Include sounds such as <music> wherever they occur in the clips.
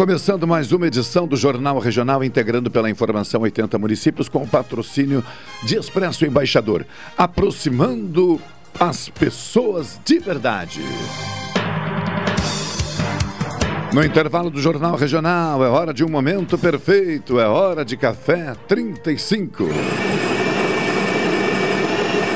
Começando mais uma edição do Jornal Regional, integrando pela informação 80 municípios com o patrocínio de Expresso Embaixador, aproximando as pessoas de verdade. No intervalo do Jornal Regional, é hora de um momento perfeito, é hora de café 35.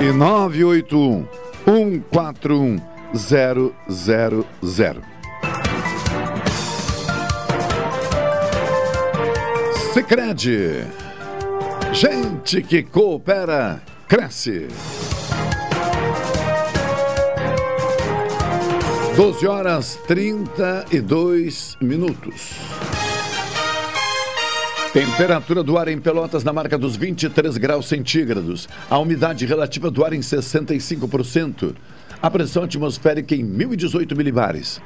e 981 141 000. Sicredi. Gente que coopera, cresce. 12 horas 32 minutos. Temperatura do ar em Pelotas na marca dos 23 graus centígrados. A umidade relativa do ar em 65%. A pressão atmosférica em 1018 milibares.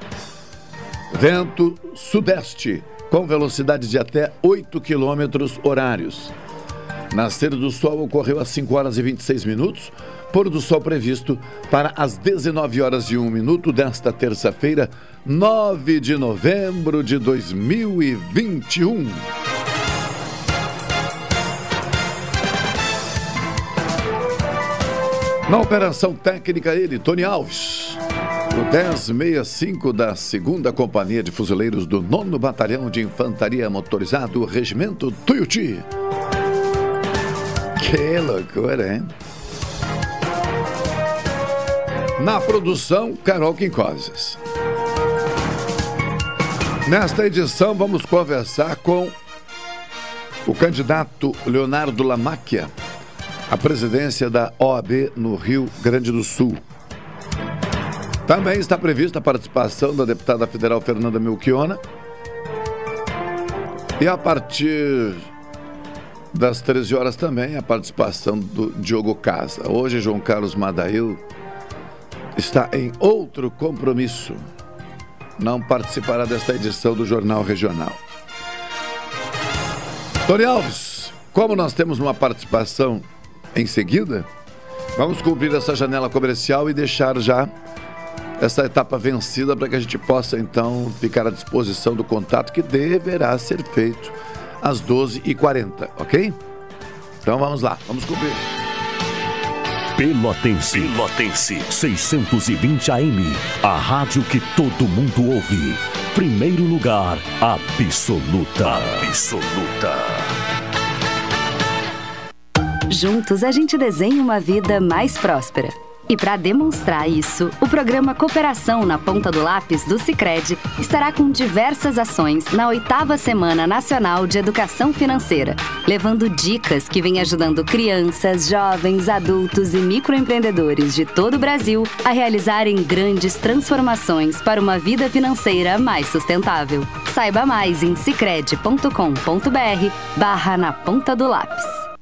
Vento sudeste com velocidade de até 8 quilômetros horários. Nascer do sol ocorreu às 5 horas e 26 minutos. Pôr do sol previsto para as 19 horas e 1 minuto desta terça-feira, 9 de novembro de 2021. Na operação técnica, ele, Tony Alves. O 1065 da 2 Companhia de Fuzileiros do 9 Batalhão de Infantaria Motorizado, Regimento Tuiuti. Que loucura, hein? Na produção, Carol Quincoses. Nesta edição, vamos conversar com o candidato Leonardo Lamáquia a presidência da OAB no Rio Grande do Sul. Também está prevista a participação da deputada federal Fernanda Melchiona. E a partir das 13 horas também a participação do Diogo Casa. Hoje, João Carlos Madail está em outro compromisso. Não participará desta edição do Jornal Regional. Tony Alves, como nós temos uma participação em seguida, vamos cumprir essa janela comercial e deixar já essa etapa vencida para que a gente possa então ficar à disposição do contato que deverá ser feito às 12h40, ok? Então vamos lá, vamos cumprir. Pelotense, Pelotense, 620 AM, a rádio que todo mundo ouve. Primeiro lugar, absoluta. Absoluta. Juntos a gente desenha uma vida mais próspera. E para demonstrar isso, o programa Cooperação na Ponta do Lápis do Cicred estará com diversas ações na oitava Semana Nacional de Educação Financeira, levando dicas que vêm ajudando crianças, jovens, adultos e microempreendedores de todo o Brasil a realizarem grandes transformações para uma vida financeira mais sustentável. Saiba mais em cicred.com.br barra na ponta do lápis.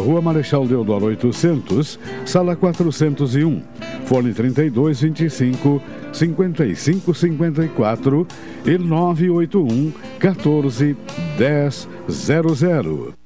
Rua Marechal Deodoro 800, sala 401, fone 32 25 55 54 e 981 14 10 00.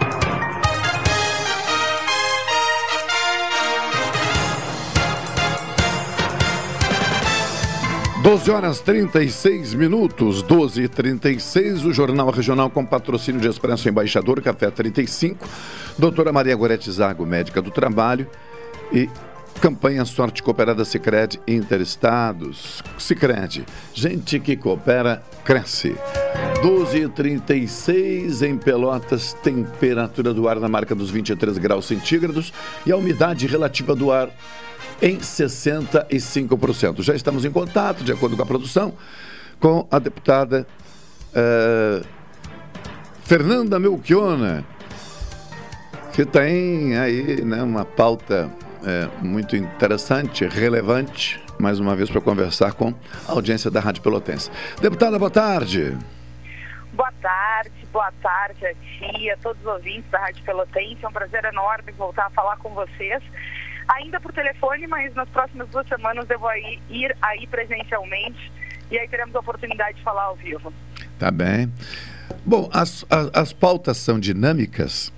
12 horas 36 minutos, 12 e 36 o Jornal Regional com patrocínio de Expresso Embaixador, Café 35, doutora Maria Gorete Zago, médica do trabalho e campanha Sorte Cooperada Sicredi Interestados. Sicredi, gente que coopera, cresce. 12 e 36 em Pelotas, temperatura do ar na marca dos 23 graus centígrados e a umidade relativa do ar em 65%. Já estamos em contato, de acordo com a produção, com a deputada uh, Fernanda Melchiona, que tem aí né, uma pauta é, muito interessante, relevante, mais uma vez para conversar com a audiência da Rádio Pelotense. Deputada, boa tarde. Boa tarde, boa tarde a ti, a todos os ouvintes da Rádio Pelotense. É um prazer enorme voltar a falar com vocês ainda por telefone, mas nas próximas duas semanas eu vou aí, ir aí presencialmente e aí teremos a oportunidade de falar ao vivo. Tá bem. Bom, as, as, as pautas são dinâmicas,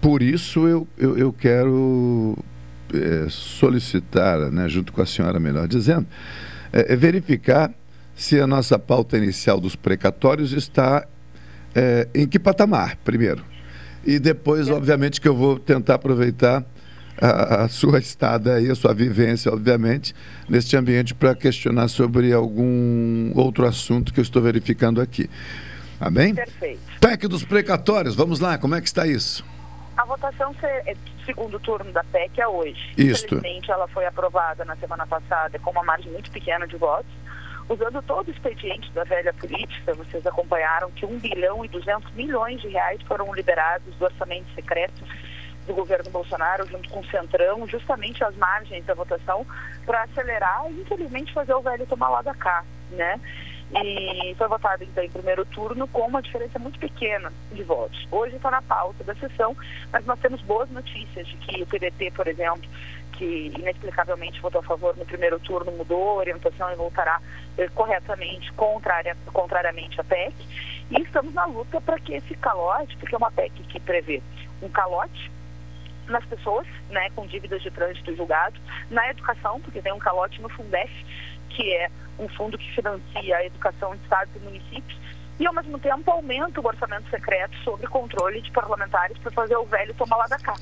por isso eu, eu, eu quero é, solicitar, né, junto com a senhora, melhor dizendo, é, é verificar se a nossa pauta inicial dos precatórios está em que patamar, primeiro. E depois, obviamente, que eu vou tentar aproveitar a, a, sua estada e a sua vivência, obviamente, neste ambiente para questionar sobre algum outro assunto que eu estou verificando aqui. Tá bem? Perfeito. PEC dos precatórios, vamos lá, como é que está isso? A votação é do segundo turno da PEC é hoje. Isto. Infelizmente, ela foi aprovada na semana passada com uma margem muito pequena de votos. Usando todo o expediente da velha política, vocês acompanharam que 1 bilhão e 200 milhões de reais foram liberados do orçamento secreto do governo Bolsonaro, junto com o Centrão, justamente as margens da votação, para acelerar e, infelizmente, fazer o velho tomar lá da cá, né? E foi votado, então, em primeiro turno com uma diferença muito pequena de votos. Hoje está na pauta da sessão, mas nós temos boas notícias de que o PDT, por exemplo, que inexplicavelmente votou a favor no primeiro turno, mudou a orientação e voltará eh, corretamente, contrária, contrariamente à PEC. E estamos na luta para que esse calote, porque é uma PEC que prevê um calote nas pessoas, né, com dívidas de trânsito julgado, na educação, porque tem um calote no Fundef, que é um fundo que financia a educação de estados e municípios, e ao mesmo tempo aumenta o orçamento secreto sobre controle de parlamentares para fazer o velho tomar lá da cá.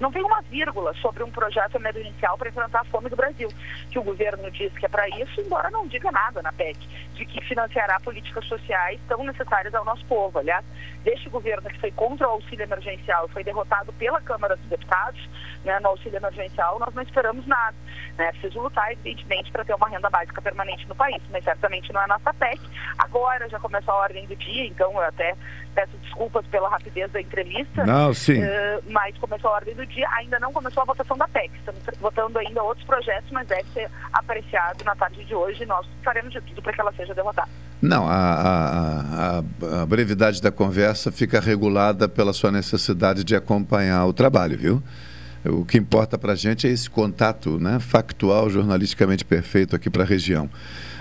Não tem uma vírgula sobre um projeto emergencial para enfrentar a fome do Brasil, que o governo diz que é para isso, embora não diga nada na PEC, de que financiará políticas sociais tão necessárias ao nosso povo. Aliás, deste governo que foi contra o auxílio emergencial foi derrotado pela Câmara dos Deputados, né, no auxílio emergencial, nós não esperamos nada. Né? Preciso lutar, evidentemente, para ter uma renda básica permanente no país, mas certamente não é nossa PEC. Agora já começou a ordem do dia, então eu até peço desculpas pela rapidez da entrevista. Não, sim. Uh, mas começou a ordem do dia, ainda não começou a votação da PEC. Estamos votando ainda outros projetos, mas deve ser apreciado na tarde de hoje nós faremos de tudo para que ela seja derrotada. Não, a, a, a, a brevidade da conversa fica regulada pela sua necessidade de acompanhar o trabalho, viu? O que importa para a gente é esse contato né, factual, jornalisticamente perfeito aqui para a região.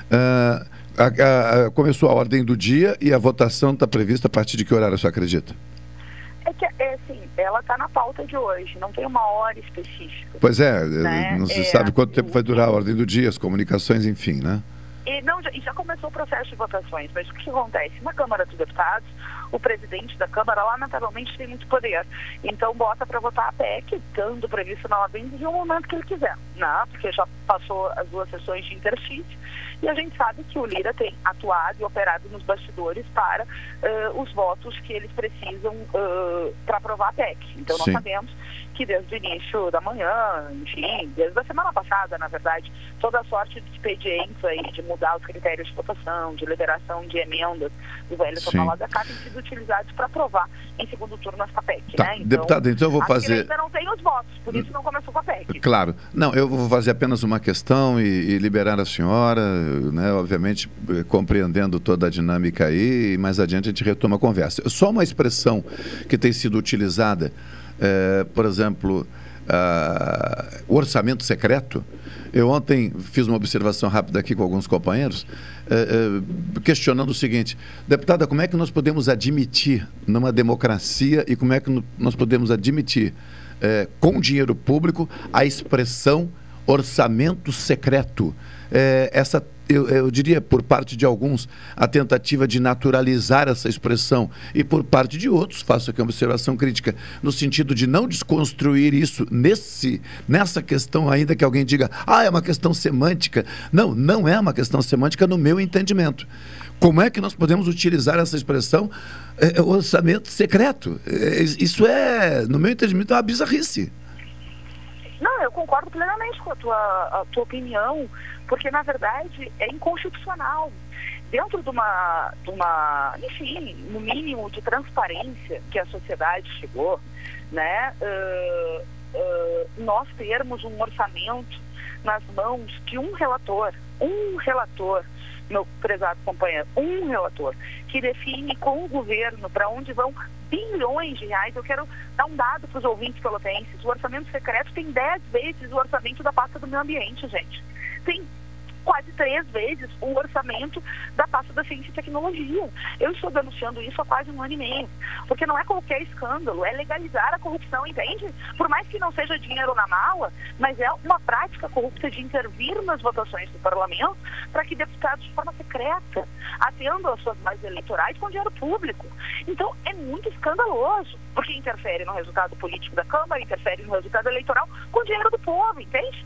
Uh, a, a, começou a ordem do dia e a votação está prevista a partir de que horário você acredita? É que, é, assim, ela está na pauta de hoje, não tem uma hora específica. Pois é, né? não se é, sabe quanto tempo vai durar a ordem do dia, as comunicações, enfim, né? E, não, já, já começou o processo de votações, mas o que acontece? Na Câmara dos Deputados, o presidente da Câmara, lamentavelmente, tem muito poder. Então, bota para votar a PEC, estando previsto na ordem de um momento que ele quiser, né? porque já passou as duas sessões de interstício. E a gente sabe que o Lira tem atuado e operado nos bastidores para uh, os votos que eles precisam uh, para aprovar a PEC. Então, Sim. nós sabemos que desde o início da manhã, enfim, desde a semana passada, na verdade, toda a sorte de expedientes aí de mudar os critérios de votação, de liberação de emendas do velho Tomar da Cá têm sido utilizados para aprovar em segundo turno essa PEC. Tá. Né? Então, Deputado, então eu vou fazer. ainda não tem os votos, por isso não começou com a PEC. Claro. Não, eu vou fazer apenas uma questão e, e liberar a senhora, né, obviamente eh, compreendendo toda a dinâmica aí, e mais adiante a gente retoma a conversa. Só uma expressão que tem sido utilizada, é, por exemplo, uh, o orçamento secreto. Eu ontem fiz uma observação rápida aqui com alguns companheiros, é, é, questionando o seguinte: deputada, como é que nós podemos admitir numa democracia e como é que nós podemos admitir é, com dinheiro público a expressão orçamento secreto? essa eu, eu, diria, por parte de alguns, a tentativa de naturalizar essa expressão e por parte de outros, faço aqui uma observação crítica, no sentido de não desconstruir isso nesse, nessa questão, ainda que alguém diga, ah, é uma questão semântica. Não, não é uma questão semântica no meu entendimento. Como é que nós podemos utilizar essa expressão é, é orçamento secreto? É, isso é, no meu entendimento, uma bizarrice. Não, eu concordo plenamente com a tua, a tua opinião porque na verdade é inconstitucional. Dentro de uma, de uma, enfim, no mínimo de transparência que a sociedade chegou, né, uh, uh, nós termos um orçamento nas mãos de um relator, um relator, meu prezado companheiro, um relator, que define com o governo para onde vão bilhões de reais. Eu quero dar um dado para os ouvintes pelotenses. O orçamento secreto tem 10 vezes o orçamento da pasta do meio ambiente, gente. Tem quase três vezes o orçamento da pasta da ciência e tecnologia. Eu estou denunciando isso há quase um ano e meio, porque não é qualquer escândalo, é legalizar a corrupção, entende? Por mais que não seja dinheiro na mala, mas é uma prática corrupta de intervir nas votações do parlamento para que deputados de forma secreta atendam às suas bases eleitorais com dinheiro público. Então, é muito escandaloso, porque interfere no resultado político da Câmara, interfere no resultado eleitoral com dinheiro do povo, entende?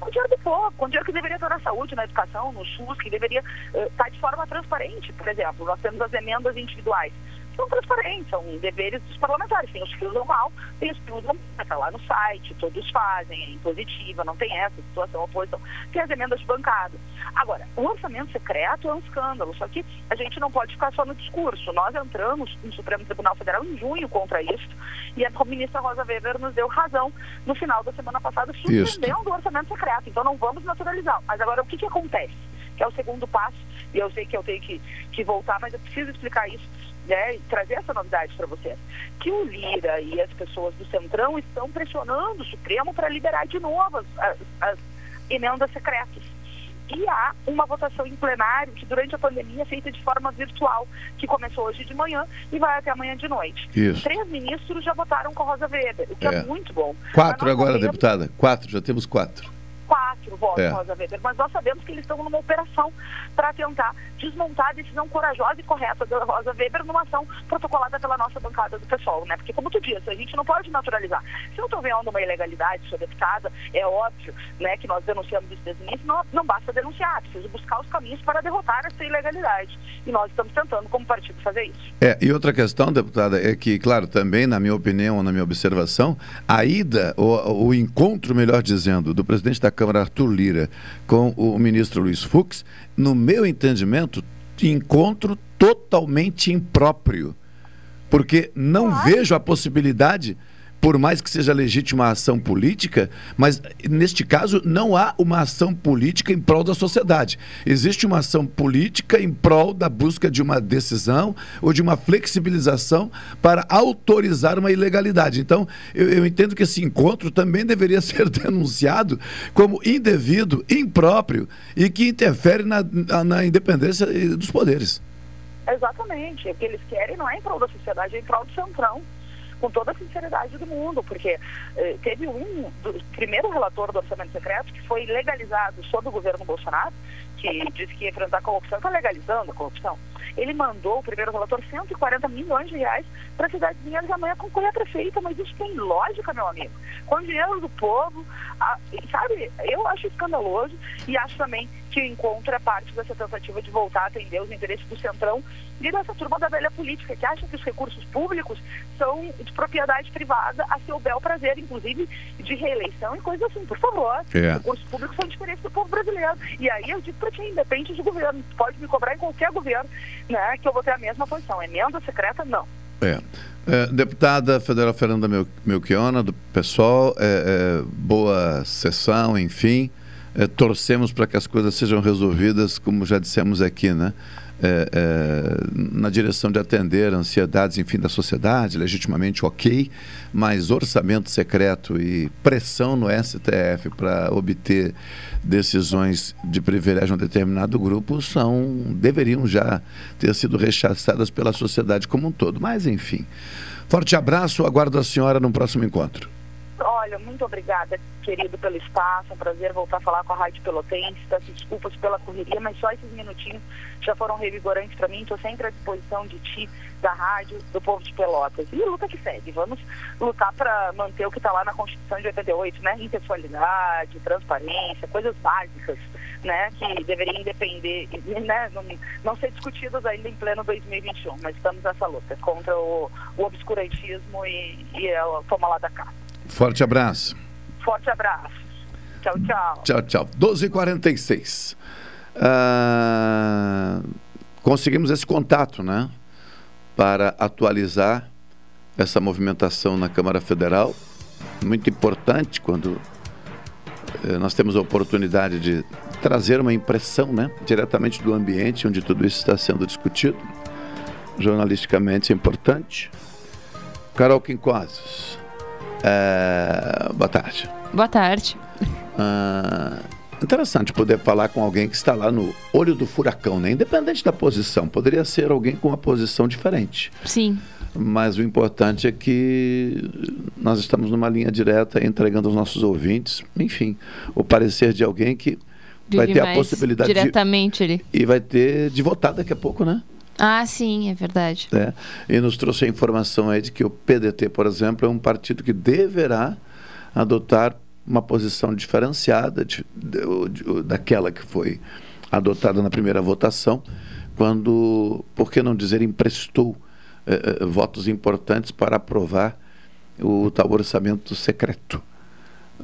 Com dinheiro do povo, com dinheiro que deveria estar na saúde, na educação, no SUS, que deveria uh, estar de forma transparente. Por exemplo, nós temos as emendas individuais são transparentes, são deveres dos parlamentares. Tem os que usam mal, tem os que usam, está lá no site, todos fazem, é impositiva, não tem essa situação, oposição. Tem as emendas de bancada. Agora, o orçamento secreto é um escândalo, só que a gente não pode ficar só no discurso. Nós entramos no Supremo Tribunal Federal em junho contra isso e a ministra Rosa Weber nos deu razão no final da semana passada, suspendendo o orçamento secreto. Então não vamos naturalizar. Mas agora, o que, que acontece? Que é o segundo passo, e eu sei que eu tenho que, que voltar, mas eu preciso explicar isso né, trazer essa novidade para vocês, que o Lira e as pessoas do Centrão estão pressionando o Supremo para liberar de novo as, as, as, emendas secretas. E há uma votação em plenário que durante a pandemia é feita de forma virtual, que começou hoje de manhã e vai até amanhã de noite. Isso. Três ministros já votaram com a Rosa Weber, o que é, é muito bom. Quatro agora, deputada. Quatro, já temos quatro quatro votos é. Rosa Weber, mas nós sabemos que eles estão numa operação para tentar desmontar a decisão corajosa e correta da Rosa Weber numa ação protocolada pela nossa bancada do pessoal, né? Porque como tu disse, a gente não pode naturalizar. Se eu estou vendo uma ilegalidade, sou deputada, é óbvio, né, que nós denunciamos isso desde o início, não, não basta denunciar, precisa buscar os caminhos para derrotar essa ilegalidade. E nós estamos tentando, como partido, fazer isso. É, e outra questão, deputada, é que, claro, também, na minha opinião, na minha observação, a ida, o, o encontro, melhor dizendo, do presidente da Câmara, Arthur Lira, com o ministro Luiz Fux, no meu entendimento, encontro totalmente impróprio. Porque não vejo a possibilidade por mais que seja legítima a ação política, mas neste caso não há uma ação política em prol da sociedade. Existe uma ação política em prol da busca de uma decisão ou de uma flexibilização para autorizar uma ilegalidade. Então, eu, eu entendo que esse encontro também deveria <laughs> ser denunciado como indevido, impróprio e que interfere na, na, na independência dos poderes. Exatamente. O que eles querem não é em prol da sociedade, é em prol do centrão com toda a sinceridade do mundo, porque eh, teve um do, primeiro relator do orçamento secreto que foi legalizado sob o governo Bolsonaro, que disse que ia enfrentar a corrupção, está legalizando a corrupção. Ele mandou, o primeiro relator, 140 milhões de reais para cidades minhas amanhã concorrer a prefeita, mas isso tem lógica, meu amigo. Com dinheiro do povo, a, sabe, eu acho escandaloso e acho também que encontra parte dessa tentativa de voltar a atender os interesses do Centrão e dessa turma da velha política, que acha que os recursos públicos são de propriedade privada a seu bel prazer, inclusive de reeleição e coisas assim. Por favor, É. recursos públicos são de interesse do povo brasileiro. E aí eu digo para ti, independe de governo, pode me cobrar em qualquer governo, né, que eu vou ter a mesma posição. Emenda secreta, não. É. É, deputada federal Fernanda Mel- Melchiona, do PSOL, é, é, boa sessão, enfim. É, torcemos para que as coisas sejam resolvidas, como já dissemos aqui, né? É, é, na direção de atender ansiedades, enfim, da sociedade, legitimamente ok, mas orçamento secreto e pressão no STF para obter decisões de privilégio a um determinado grupo são deveriam já ter sido rechaçadas pela sociedade como um todo. Mas, enfim. Forte abraço, aguardo a senhora no próximo encontro. Olha, muito obrigada, querido, pelo espaço. É um prazer voltar a falar com a Rádio Pelotense. Peço desculpas pela correria, mas só esses minutinhos já foram revigorantes para mim. Estou sempre à disposição de ti, da rádio, do povo de Pelotas. E luta que segue. Vamos lutar para manter o que está lá na Constituição de 88, né? Impessoalidade, transparência, coisas básicas, né? Que deveriam depender, né? Não, não ser discutidas ainda em pleno 2021. Mas estamos nessa luta contra o, o obscurantismo e, e a toma lá da cá. Forte abraço. Forte abraço. Tchau, tchau. Tchau, tchau. 12h46. Ah, conseguimos esse contato, né? Para atualizar essa movimentação na Câmara Federal. Muito importante quando eh, nós temos a oportunidade de trazer uma impressão, né? Diretamente do ambiente onde tudo isso está sendo discutido. Jornalisticamente é importante. Carol Quincoses. Eh, boa tarde. Boa tarde. Ah, interessante poder falar com alguém que está lá no olho do furacão, né? Independente da posição, poderia ser alguém com uma posição diferente. Sim. Mas o importante é que nós estamos numa linha direta entregando aos nossos ouvintes, enfim, o parecer de alguém que vai Vive ter a possibilidade de, diretamente ali. e vai ter de votar daqui a pouco, né? Ah, sim, é verdade. É, e nos trouxe a informação aí de que o PDT, por exemplo, é um partido que deverá adotar uma posição diferenciada de- de- de- daquela que foi adotada na primeira votação, quando, por que não dizer, emprestou eh, eh, votos importantes para aprovar o tal orçamento secreto.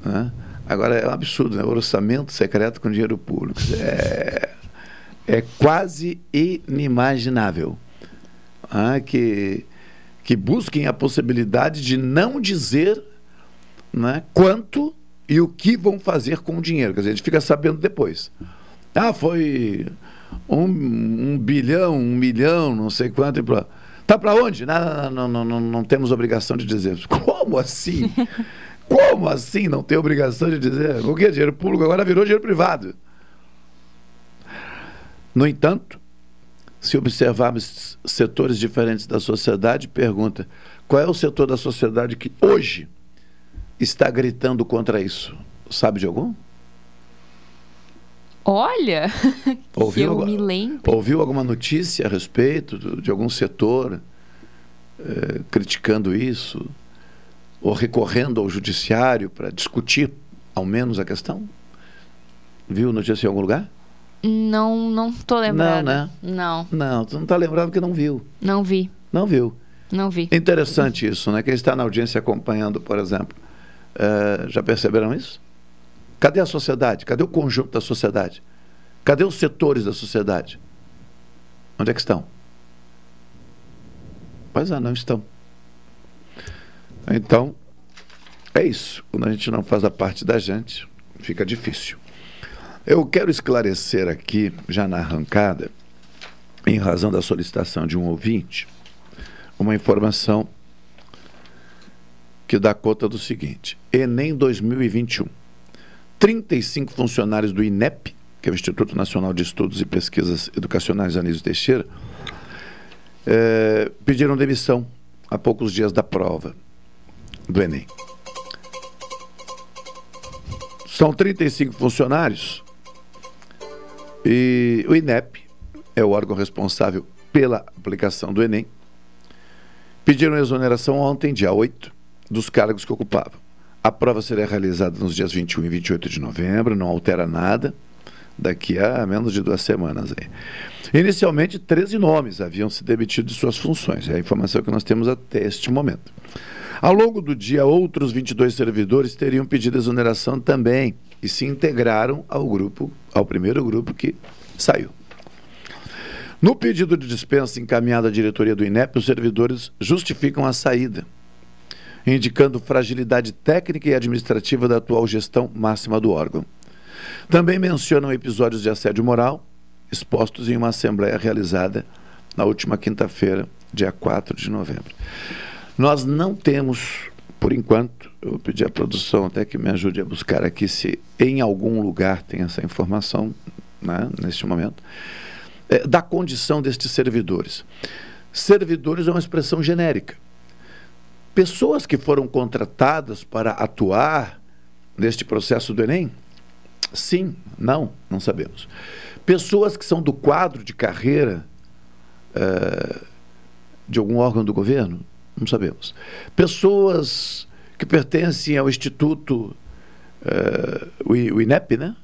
né? Agora é um absurdo, né? Orçamento secreto com dinheiro público. É, é quase inimaginável ah, que, que busquem a possibilidade de não dizer né, quanto e o que vão fazer com o dinheiro. Quer dizer, a gente fica sabendo depois. Ah, foi um, um bilhão, um milhão, não sei quanto. E pra... Tá para onde? Não, não, não, não, não temos obrigação de dizer. <laughs> Como assim? <laughs> Como assim não tem obrigação de dizer? O que é dinheiro público agora virou dinheiro privado. No entanto, se observarmos setores diferentes da sociedade, pergunta: qual é o setor da sociedade que hoje está gritando contra isso? Sabe de algum? Olha, <laughs> Ouviu eu agora? me lembro. Ouviu alguma notícia a respeito de algum setor eh, criticando isso? Ou recorrendo ao judiciário para discutir ao menos a questão? Viu notícia em algum lugar? Não, não tô lembrada. né? Não, Não, tu não está lembrado porque não viu. não vi. Não viu. Não vi. Interessante isso, né? Quem está na audiência acompanhando, por exemplo, eh, já perceberam isso? Cadê a sociedade? Cadê o conjunto da sociedade? Cadê os setores da sociedade? Onde é que estão? Pois é, não estão. Então, é isso. Quando a gente não faz a parte da gente, fica difícil. Eu quero esclarecer aqui, já na arrancada, em razão da solicitação de um ouvinte, uma informação que dá conta do seguinte: Enem 2021. 35 funcionários do INEP, que é o Instituto Nacional de Estudos e Pesquisas Educacionais Anísio Teixeira, eh, pediram demissão há poucos dias da prova do Enem. São 35 funcionários e o INEP é o órgão responsável pela aplicação do Enem pediram exoneração ontem, dia 8, dos cargos que ocupavam. A prova será realizada nos dias 21 e 28 de novembro, não altera nada, daqui a menos de duas semanas. Aí. Inicialmente, 13 nomes haviam se demitido de suas funções, é a informação que nós temos até este momento. Ao longo do dia, outros 22 servidores teriam pedido exoneração também e se integraram ao grupo, ao primeiro grupo que saiu. No pedido de dispensa encaminhado à diretoria do INEP, os servidores justificam a saída indicando fragilidade técnica e administrativa da atual gestão máxima do órgão. Também mencionam episódios de assédio moral expostos em uma assembleia realizada na última quinta-feira, dia 4 de novembro. Nós não temos, por enquanto, eu pedi à produção até que me ajude a buscar aqui se em algum lugar tem essa informação, né, neste momento, é, da condição destes servidores. Servidores é uma expressão genérica pessoas que foram contratadas para atuar neste processo do Enem? Sim, não, não sabemos. Pessoas que são do quadro de carreira uh, de algum órgão do governo? Não sabemos. Pessoas que pertencem ao Instituto, uh, o INEP, né?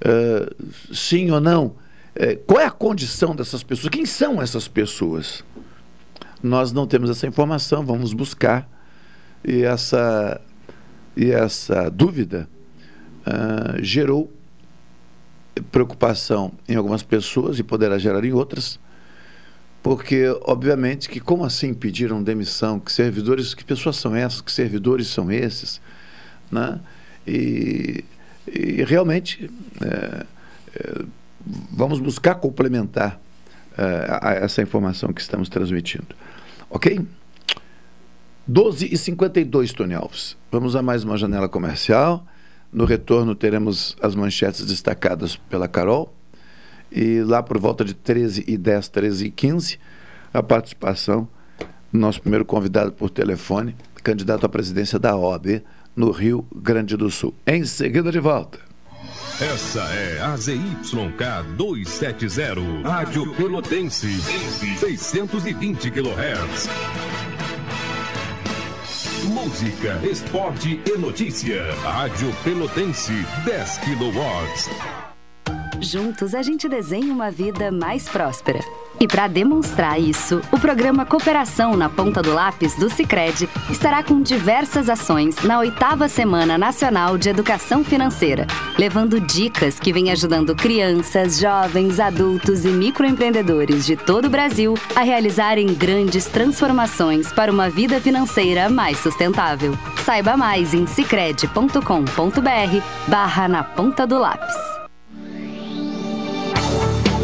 Uh, sim ou não? qual é a condição dessas pessoas? Quem são essas pessoas? Nós não temos essa informação, vamos buscar. E essa, e essa dúvida uh, gerou preocupação em algumas pessoas e poderá gerar em outras, porque obviamente que como assim pediram demissão, que servidores, que pessoas são essas, que servidores são esses, né? E, e realmente é, é, vamos buscar complementar é, a essa informação que estamos transmitindo. Ok? 12 e 52, Tony Alves. Vamos a mais uma janela comercial. No retorno teremos as manchetes destacadas pela Carol. E lá por volta de 13 e 10, 13 e 15, a participação do nosso primeiro convidado por telefone, candidato à presidência da OAB no Rio Grande do Sul. Em seguida, de volta. Essa é a ZYK 270, Rádio Pelotense, 620 kHz. Música, esporte e notícia. Rádio Pelotense, 10 kW. Juntos a gente desenha uma vida mais próspera. E para demonstrar isso, o programa Cooperação na Ponta do Lápis do Cicred estará com diversas ações na oitava Semana Nacional de Educação Financeira, levando dicas que vêm ajudando crianças, jovens, adultos e microempreendedores de todo o Brasil a realizarem grandes transformações para uma vida financeira mais sustentável. Saiba mais em cicred.com.br barra na ponta do lápis.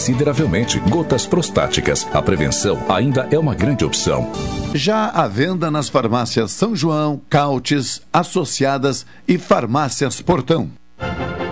consideravelmente gotas prostáticas. A prevenção ainda é uma grande opção. Já à venda nas farmácias São João, Cautes, Associadas e Farmácias Portão.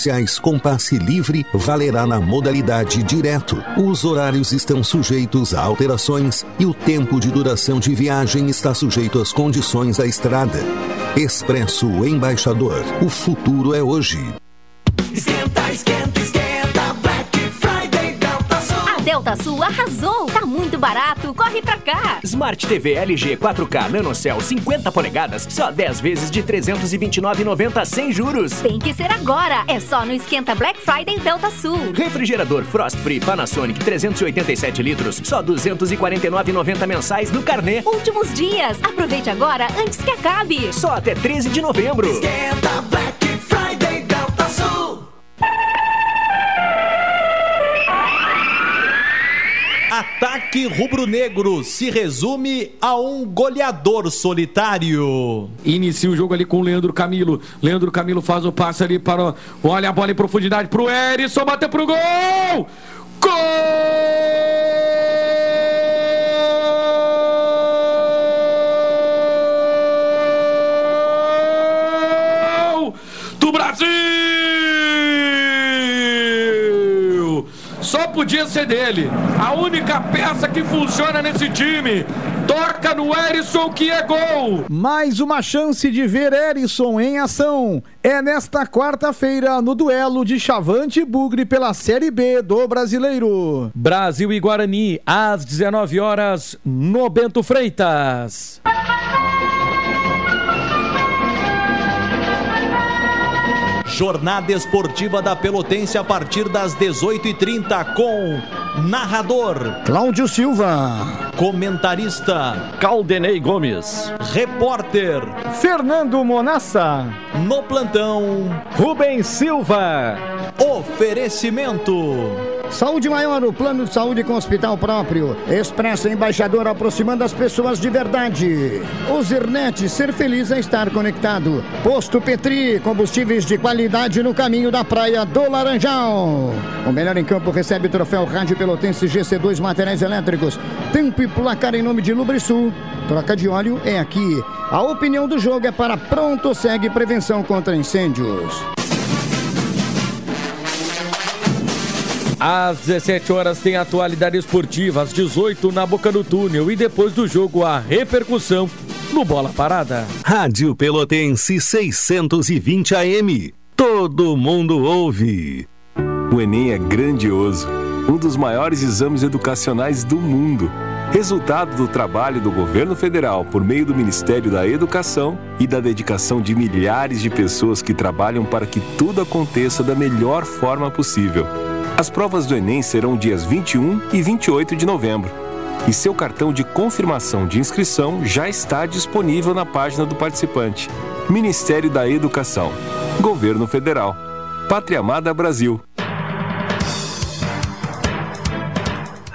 especiais com passe livre valerá na modalidade direto. Os horários estão sujeitos a alterações e o tempo de duração de viagem está sujeito às condições da estrada. Expresso Embaixador. O futuro é hoje. Esquenta, esquenta, esquenta. Black Friday Delta Sul. A Delta Sul arrasou. Tá muito barato corre pra cá! Smart TV LG 4K NanoCell 50 polegadas, só 10 vezes de 329,90 sem juros. Tem que ser agora! É só no Esquenta Black Friday Delta Sul. Refrigerador Frost Free Panasonic 387 litros, só 249,90 mensais no carnê. Últimos dias, aproveite agora antes que acabe. Só até 13 de novembro. Esquenta Black Ataque rubro-negro se resume a um goleador solitário. Inicia o jogo ali com o Leandro Camilo. Leandro Camilo faz o passe ali para. o- Olha a bola em profundidade para o Erisson, bateu pro gol! Gol do Brasil! Só podia ser dele. A única peça que funciona nesse time. Toca no Erisson que é gol. Mais uma chance de ver Erisson em ação. É nesta quarta-feira no duelo de Chavante e Bugre pela Série B do Brasileiro. Brasil e Guarani, às 19 horas, no Bento Freitas. Jornada esportiva da Pelotense a partir das 18h30 com narrador Cláudio Silva, comentarista Caldenei Gomes, repórter Fernando Monassa, no plantão Rubens Silva. oferecimento. Saúde Maior, o plano de saúde com hospital próprio. Expresso Embaixador aproximando as pessoas de verdade. Ozirnet, ser feliz é estar conectado. Posto Petri, combustíveis de qualidade no caminho da praia do Laranjal. O melhor em campo recebe o troféu Rádio Pelotense GC2 Materiais Elétricos. Tempo e placar em nome de Lubrisul. Troca de óleo é aqui. A opinião do jogo é para Pronto Segue Prevenção contra Incêndios. Às 17 horas tem atualidade esportiva, às 18 na Boca do Túnel e depois do jogo a repercussão no Bola Parada. Rádio Pelotense 620 AM. Todo mundo ouve. O Enem é grandioso, um dos maiores exames educacionais do mundo. Resultado do trabalho do governo federal por meio do Ministério da Educação e da dedicação de milhares de pessoas que trabalham para que tudo aconteça da melhor forma possível. As provas do Enem serão dias 21 e 28 de novembro. E seu cartão de confirmação de inscrição já está disponível na página do participante. Ministério da Educação. Governo Federal. Pátria Amada Brasil.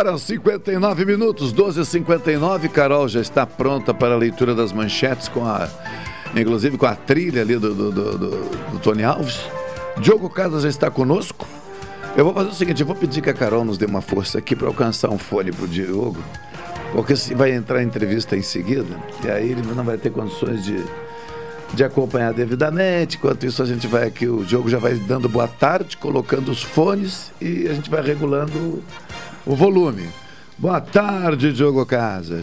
Horas 59 minutos, 12 h 59 Carol já está pronta para a leitura das manchetes, com a, inclusive com a trilha ali do, do, do, do, do Tony Alves. Diogo Casas já está conosco. Eu vou fazer o seguinte: eu vou pedir que a Carol nos dê uma força aqui para alcançar um fone para o Diogo, porque se vai entrar em entrevista em seguida, e aí ele não vai ter condições de, de acompanhar devidamente. Enquanto isso, a gente vai aqui, o Diogo já vai dando boa tarde, colocando os fones e a gente vai regulando o volume. Boa tarde, Diogo Casa.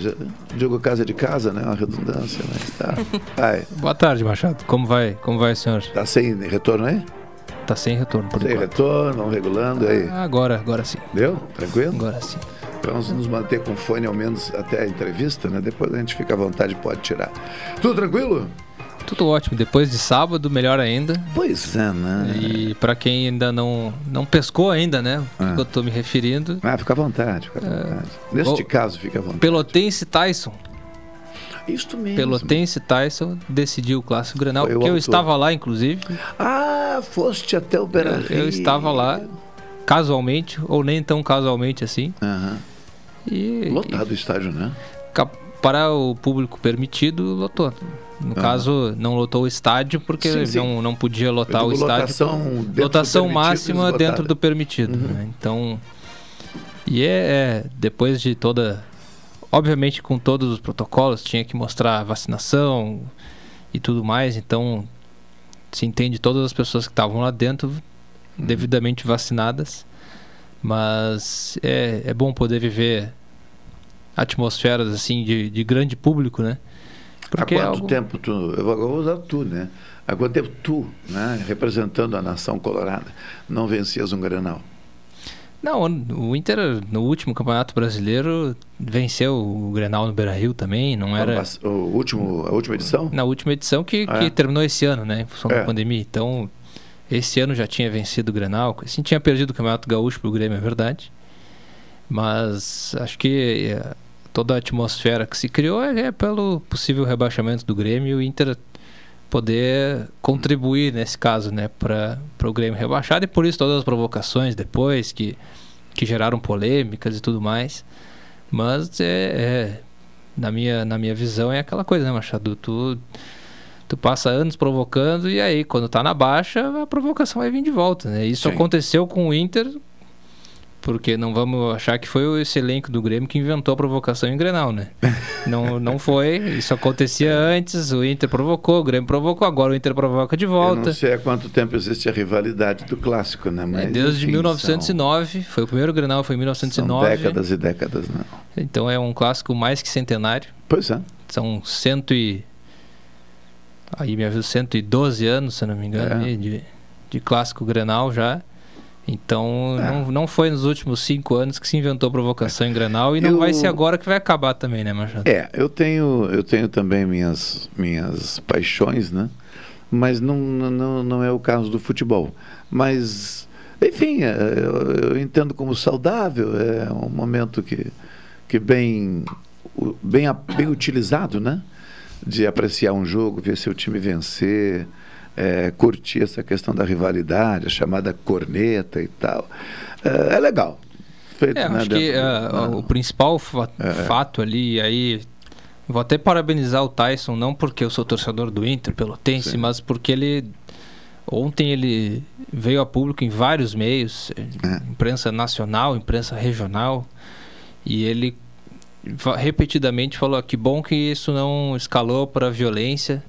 Diogo Casa é de casa, né? Uma redundância, mas tá. Vai. Boa tarde, Machado. Como vai? Como vai, senhor? Tá sem retorno aí? Tá sem retorno por Sem enquanto. retorno, vamos regulando e aí. Agora, agora sim. Deu? Tranquilo? Agora sim. Vamos nos manter com fone ao menos até a entrevista, né? Depois a gente fica à vontade, pode tirar. Tudo tranquilo? Tudo ótimo. Depois de sábado, melhor ainda. Pois é, né? E pra quem ainda não, não pescou ainda, né? O Ah. que eu tô me referindo? Ah, fica à vontade, fica à vontade. Neste o- caso, fica à vontade. Pelotense Tyson. Isto mesmo. Pelotense Tyson decidiu o Clássico Foi o porque eu estava lá, inclusive. Ah, foste até o Beira Eu estava lá, casualmente, ou nem tão casualmente assim. Aham. E, Lotado o estádio, né? Para o público permitido, lotou. No Aham. caso, não lotou o estádio porque Sim, sim. Não, não podia lotar o estádio. lotação lotação máxima esgotada. dentro do permitido. Uhum. né? Então. E é, é, depois de toda. Obviamente, com todos os protocolos, tinha que mostrar vacinação e tudo mais. Então, se entende todas as pessoas que estavam lá dentro devidamente vacinadas. Mas é, é bom poder viver atmosferas assim de, de grande público, né? Há é quanto algo- tempo tu. Eu vou usar tu, né? Há quanto tempo tu, né, representando a nação colorada, não vencias um granal? Não, o Inter no último Campeonato Brasileiro venceu o Grenal no Beira-Rio também, não era O último, a última edição? na última edição que, Ah, que é? terminou esse ano, né, em função É. da pandemia. Então, esse ano já tinha vencido o Grenal, assim tinha perdido o Campeonato Gaúcho pro Grêmio, é verdade. Mas acho que eh, toda a atmosfera que se criou é, é pelo possível rebaixamento do Grêmio e o Inter poder contribuir nesse caso, né, para o Grêmio rebaixado e por isso todas as provocações depois que, que geraram polêmicas e tudo mais. Mas é, é, na minha na minha visão é aquela coisa, né, Machado? Tu tu passa anos provocando e aí quando tá na baixa a provocação vai vir de volta, né? Isso Sim. aconteceu com o Inter porque não vamos achar que foi esse elenco do Grêmio que inventou a provocação em Grenal, né? <laughs> Não, não foi. Isso acontecia antes, o Inter provocou, o Grêmio provocou, agora o Inter provoca de Eu volta. não sei há quanto tempo existe a rivalidade do clássico, né? Mas, É, desde enfim, 1909, foi o primeiro Grenal, foi em São, 1909. são décadas e décadas, né? Então é um clássico mais que centenário. Pois é. São cento e... Aí me aviso, 112 anos, se eu não me engano, É. aí, de, de clássico Grenal já. Então É. não, não foi nos últimos cinco anos que se inventou provocação em Grenal e não Eu- vai ser agora que vai acabar também, né, Machado? É, eu tenho, eu tenho também minhas, minhas paixões, né? Mas não, não, não é o caso do futebol. Mas, enfim, é, eu, eu entendo como saudável, é um momento que, que bem, bem, bem utilizado, né? De apreciar um jogo, ver seu time vencer, é, curtir essa questão da rivalidade, a chamada corneta e tal. É, é legal. Feito, É, né, acho que dentro do- ah, né? o principal fa- É. fato ali, aí vou até parabenizar o Tyson, não porque eu sou torcedor do Inter, pelotense, Sim. mas porque ele ontem ele veio a público em vários meios, É. imprensa nacional, imprensa regional, e ele repetidamente falou que bom que isso não escalou para violência.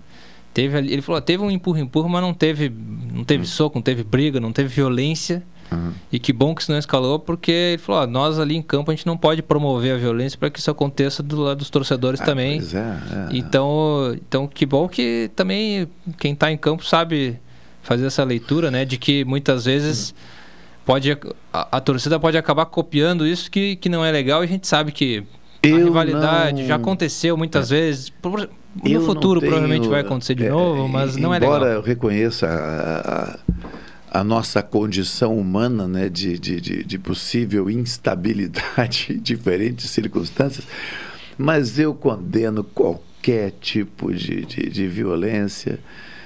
Teve ali, ele falou, teve um empurra empurra, mas não teve não teve soco, não teve briga, não teve violência. Uhum. E que bom que isso não escalou, porque ele falou: ó, nós ali em campo a gente não pode promover a violência para que isso aconteça do lado dos torcedores Ah, também. pois é, é. Então, então, que bom que também quem está em campo sabe fazer essa leitura, né? De que muitas vezes pode a, a torcida pode acabar copiando isso que, que não é legal e a gente sabe que a Eu rivalidade não- já aconteceu muitas vezes. Por- Eu não futuro tenho, provavelmente vai acontecer de é, novo, mas não é embora legal. eu reconheça a, a- a nossa condição humana né, de, de, de, de possível instabilidade em diferentes circunstâncias, mas eu condeno qualquer tipo de, de, de violência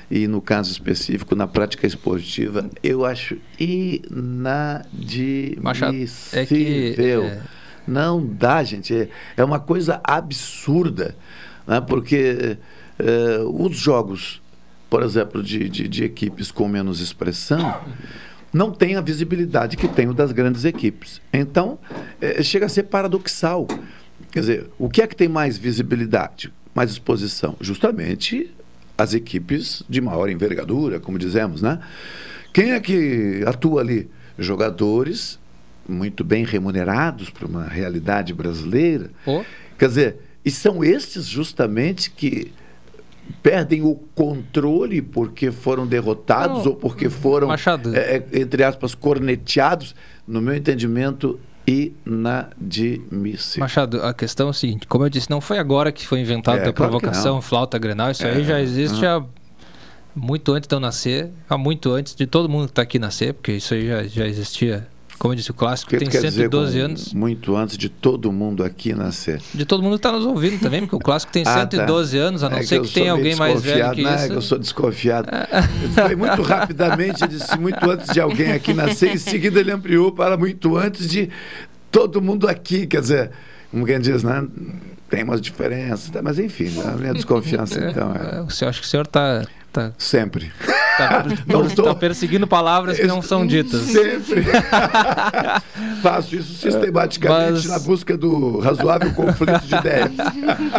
e no caso específico na prática esportiva eu acho inadmissível é que, é, não dá gente é, é uma coisa absurda né? porque eh, os jogos por exemplo de, de, de equipes com menos expressão não tem a visibilidade que tem o das grandes equipes então eh, chega a ser paradoxal quer dizer o que é que tem mais visibilidade mais exposição justamente as equipes de maior envergadura, como dizemos, né? Quem é que atua ali? Jogadores muito bem remunerados para uma realidade brasileira. Pô. Quer dizer, e são estes justamente que perdem o controle porque foram derrotados Não, ou porque foram, é, é, entre aspas, corneteados, no meu entendimento, inadmissível. Machado, a questão é o seguinte, como eu disse, não foi agora que foi inventada É, a claro provocação, flauta grenal, isso aí É, já existe ah. há muito antes de eu nascer, há muito antes de todo mundo que está aqui nascer, porque isso aí já, já existia, como eu disse, o clássico que tem tu quer dizer 112 com anos, Muito antes de todo mundo aqui nascer. de todo mundo que está nos ouvindo também, porque o clássico tem Ah, tá. 112 anos, a não É ser que, sou tenha alguém mais velho desconfiado, que né? isso. que eu sou desconfiado. Foi muito rapidamente, disse muito antes de alguém aqui nascer, em seguida ele ampliou para muito antes de todo mundo aqui. Quer dizer, como quem diz, né? Tem umas diferenças, tá? mas enfim, né? a minha desconfiança, É, então. É... é, senhor- acho que o senhor está tá, Sempre. tá, <laughs> Não tô- tá perseguindo palavras que não são ditas. Sempre. <laughs> Faço isso sistematicamente Mas- na busca do razoável conflito de ideias.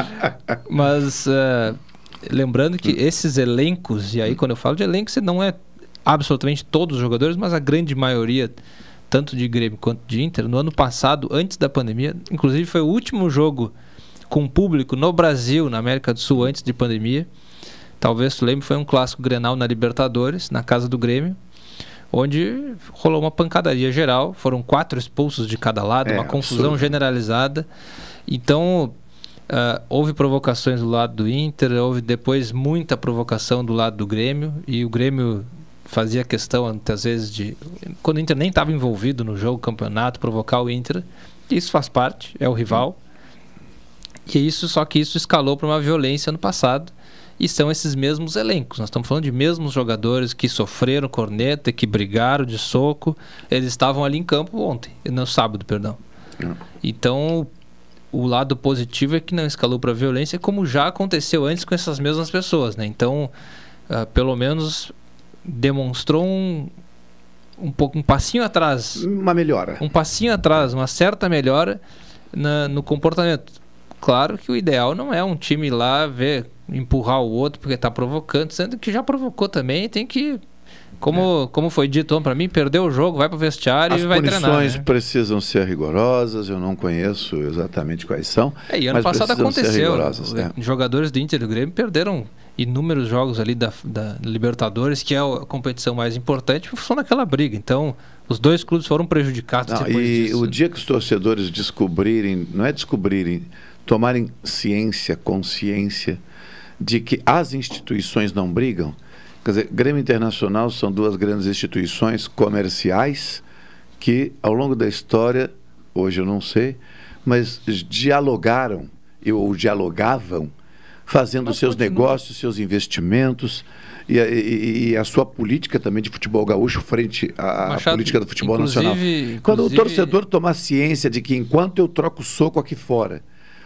<laughs> Mas eh, lembrando que esses elencos, e aí quando eu falo de elencos, não é absolutamente todos os jogadores, mas a grande maioria, tanto de Grêmio quanto de Inter, no ano passado, antes da pandemia, inclusive foi o último jogo com público no Brasil, na América do Sul, antes de pandemia. Talvez tu lembre, foi um clássico Grenal na Libertadores, na casa do Grêmio, onde rolou uma pancadaria geral, foram quatro expulsos de cada lado, É, uma confusão absurdo. generalizada. Então, ah, houve provocações do lado do Inter, houve depois muita provocação do lado do Grêmio, e o Grêmio fazia questão, muitas vezes, de. Quando o Inter nem estava envolvido no jogo, campeonato, provocar o Inter. Isso faz parte, é o rival. E isso, só que isso escalou para uma violência no passado. E são esses mesmos elencos. Nós estamos falando de mesmos jogadores que sofreram corneta, que brigaram de soco. Eles estavam ali em campo ontem, no sábado, perdão. Então, o lado positivo é que não escalou para violência, como já aconteceu antes com essas mesmas pessoas, né? Então, ah, pelo menos demonstrou um um pouco um passinho atrás, Uma melhora. um passinho atrás, uma certa melhora na- no comportamento. Claro que o ideal não é um time lá ver empurrar o outro porque está provocando, sendo que já provocou também, tem que como, como foi dito para mim, perdeu o jogo, vai para o vestiário As e vai punições treinar. né? precisam ser rigorosas, eu não conheço exatamente quais são. É, e ano mas passado aconteceu. né? é. Jogadores do Inter e do Grêmio perderam inúmeros jogos ali da, da Libertadores, que é a competição mais importante, função daquela briga. Então, os dois clubes foram prejudicados Não, e disso. o dia que os torcedores descobrirem, não é descobrirem, tomarem ciência, consciência de que as instituições não brigam. Quer dizer, Grêmio Internacional são duas grandes instituições comerciais que, ao longo da história, hoje eu não sei, mas dialogaram ou dialogavam, fazendo seus negócios, seus investimentos e a, e- e a sua política também de futebol gaúcho frente à Machado, política do futebol nacional. Quando o torcedor tomar ciência de que enquanto eu troco soco aqui fora,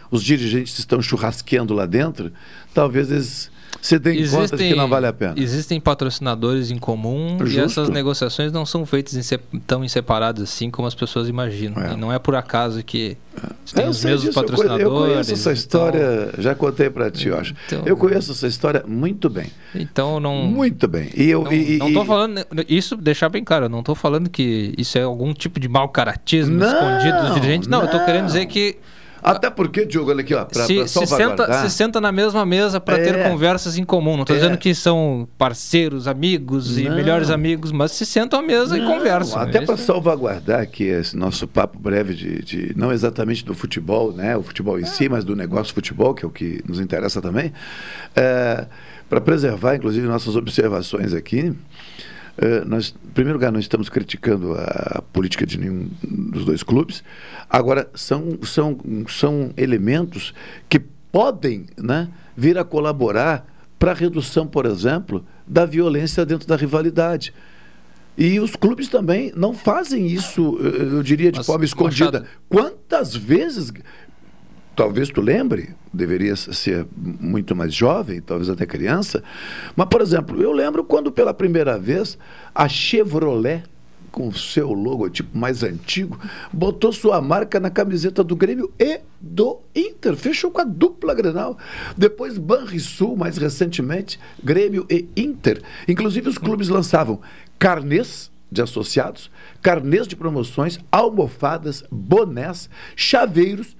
os dirigentes estão churrasqueando lá dentro, talvez eles se deem conta de que não vale a pena. Existem patrocinadores em comum e Justo. essas negociações não são feitas em tão em separados assim como as pessoas imaginam. E não é por acaso que tem Eu os mesmos disso, eu patrocinadores. Eu conheço essa então- história, já contei para ti, eu acho. Então- eu conheço essa história muito bem. Então não. Muito bem. E eu, Não, e- não e- tô falando. Isso, deixar bem claro, eu não tô falando que isso é algum tipo de mau caratismo Não, escondido dos dirigentes. Não, eu tô não. querendo dizer que Até porque, Diogo, olha aqui, ó, para se, se, senta, se senta na mesma mesa para ter É. conversas em comum. Não tô É. dizendo que são parceiros, amigos e Não. melhores amigos, mas se sentam à mesa e Não, conversam. Até para é- salvaguardar aqui esse nosso papo breve de, de- não exatamente do futebol, né, o futebol em si, mas do negócio futebol, que é o que nos interessa também, para preservar, inclusive, nossas observações aqui. Eh, nós, em primeiro lugar, não estamos criticando a política de nenhum dos dois clubes. Agora, são, são, são elementos que podem né, vir a colaborar para a redução, por exemplo, da violência dentro da rivalidade. E os clubes também não fazem isso, eh, eu diria, de Mas, forma escondida. Machado- Quantas vezes, talvez tu lembre, deveria ser muito mais jovem, talvez até criança, mas, por exemplo, eu lembro quando pela primeira vez a Chevrolet, com o seu logotipo mais antigo, botou sua marca na camiseta do Grêmio e do Inter. Fechou com a dupla Grenal. Depois Banrisul, mais recentemente, Grêmio e Inter. Inclusive os clubes lançavam carnês de associados, carnês de promoções, almofadas, bonés, chaveiros,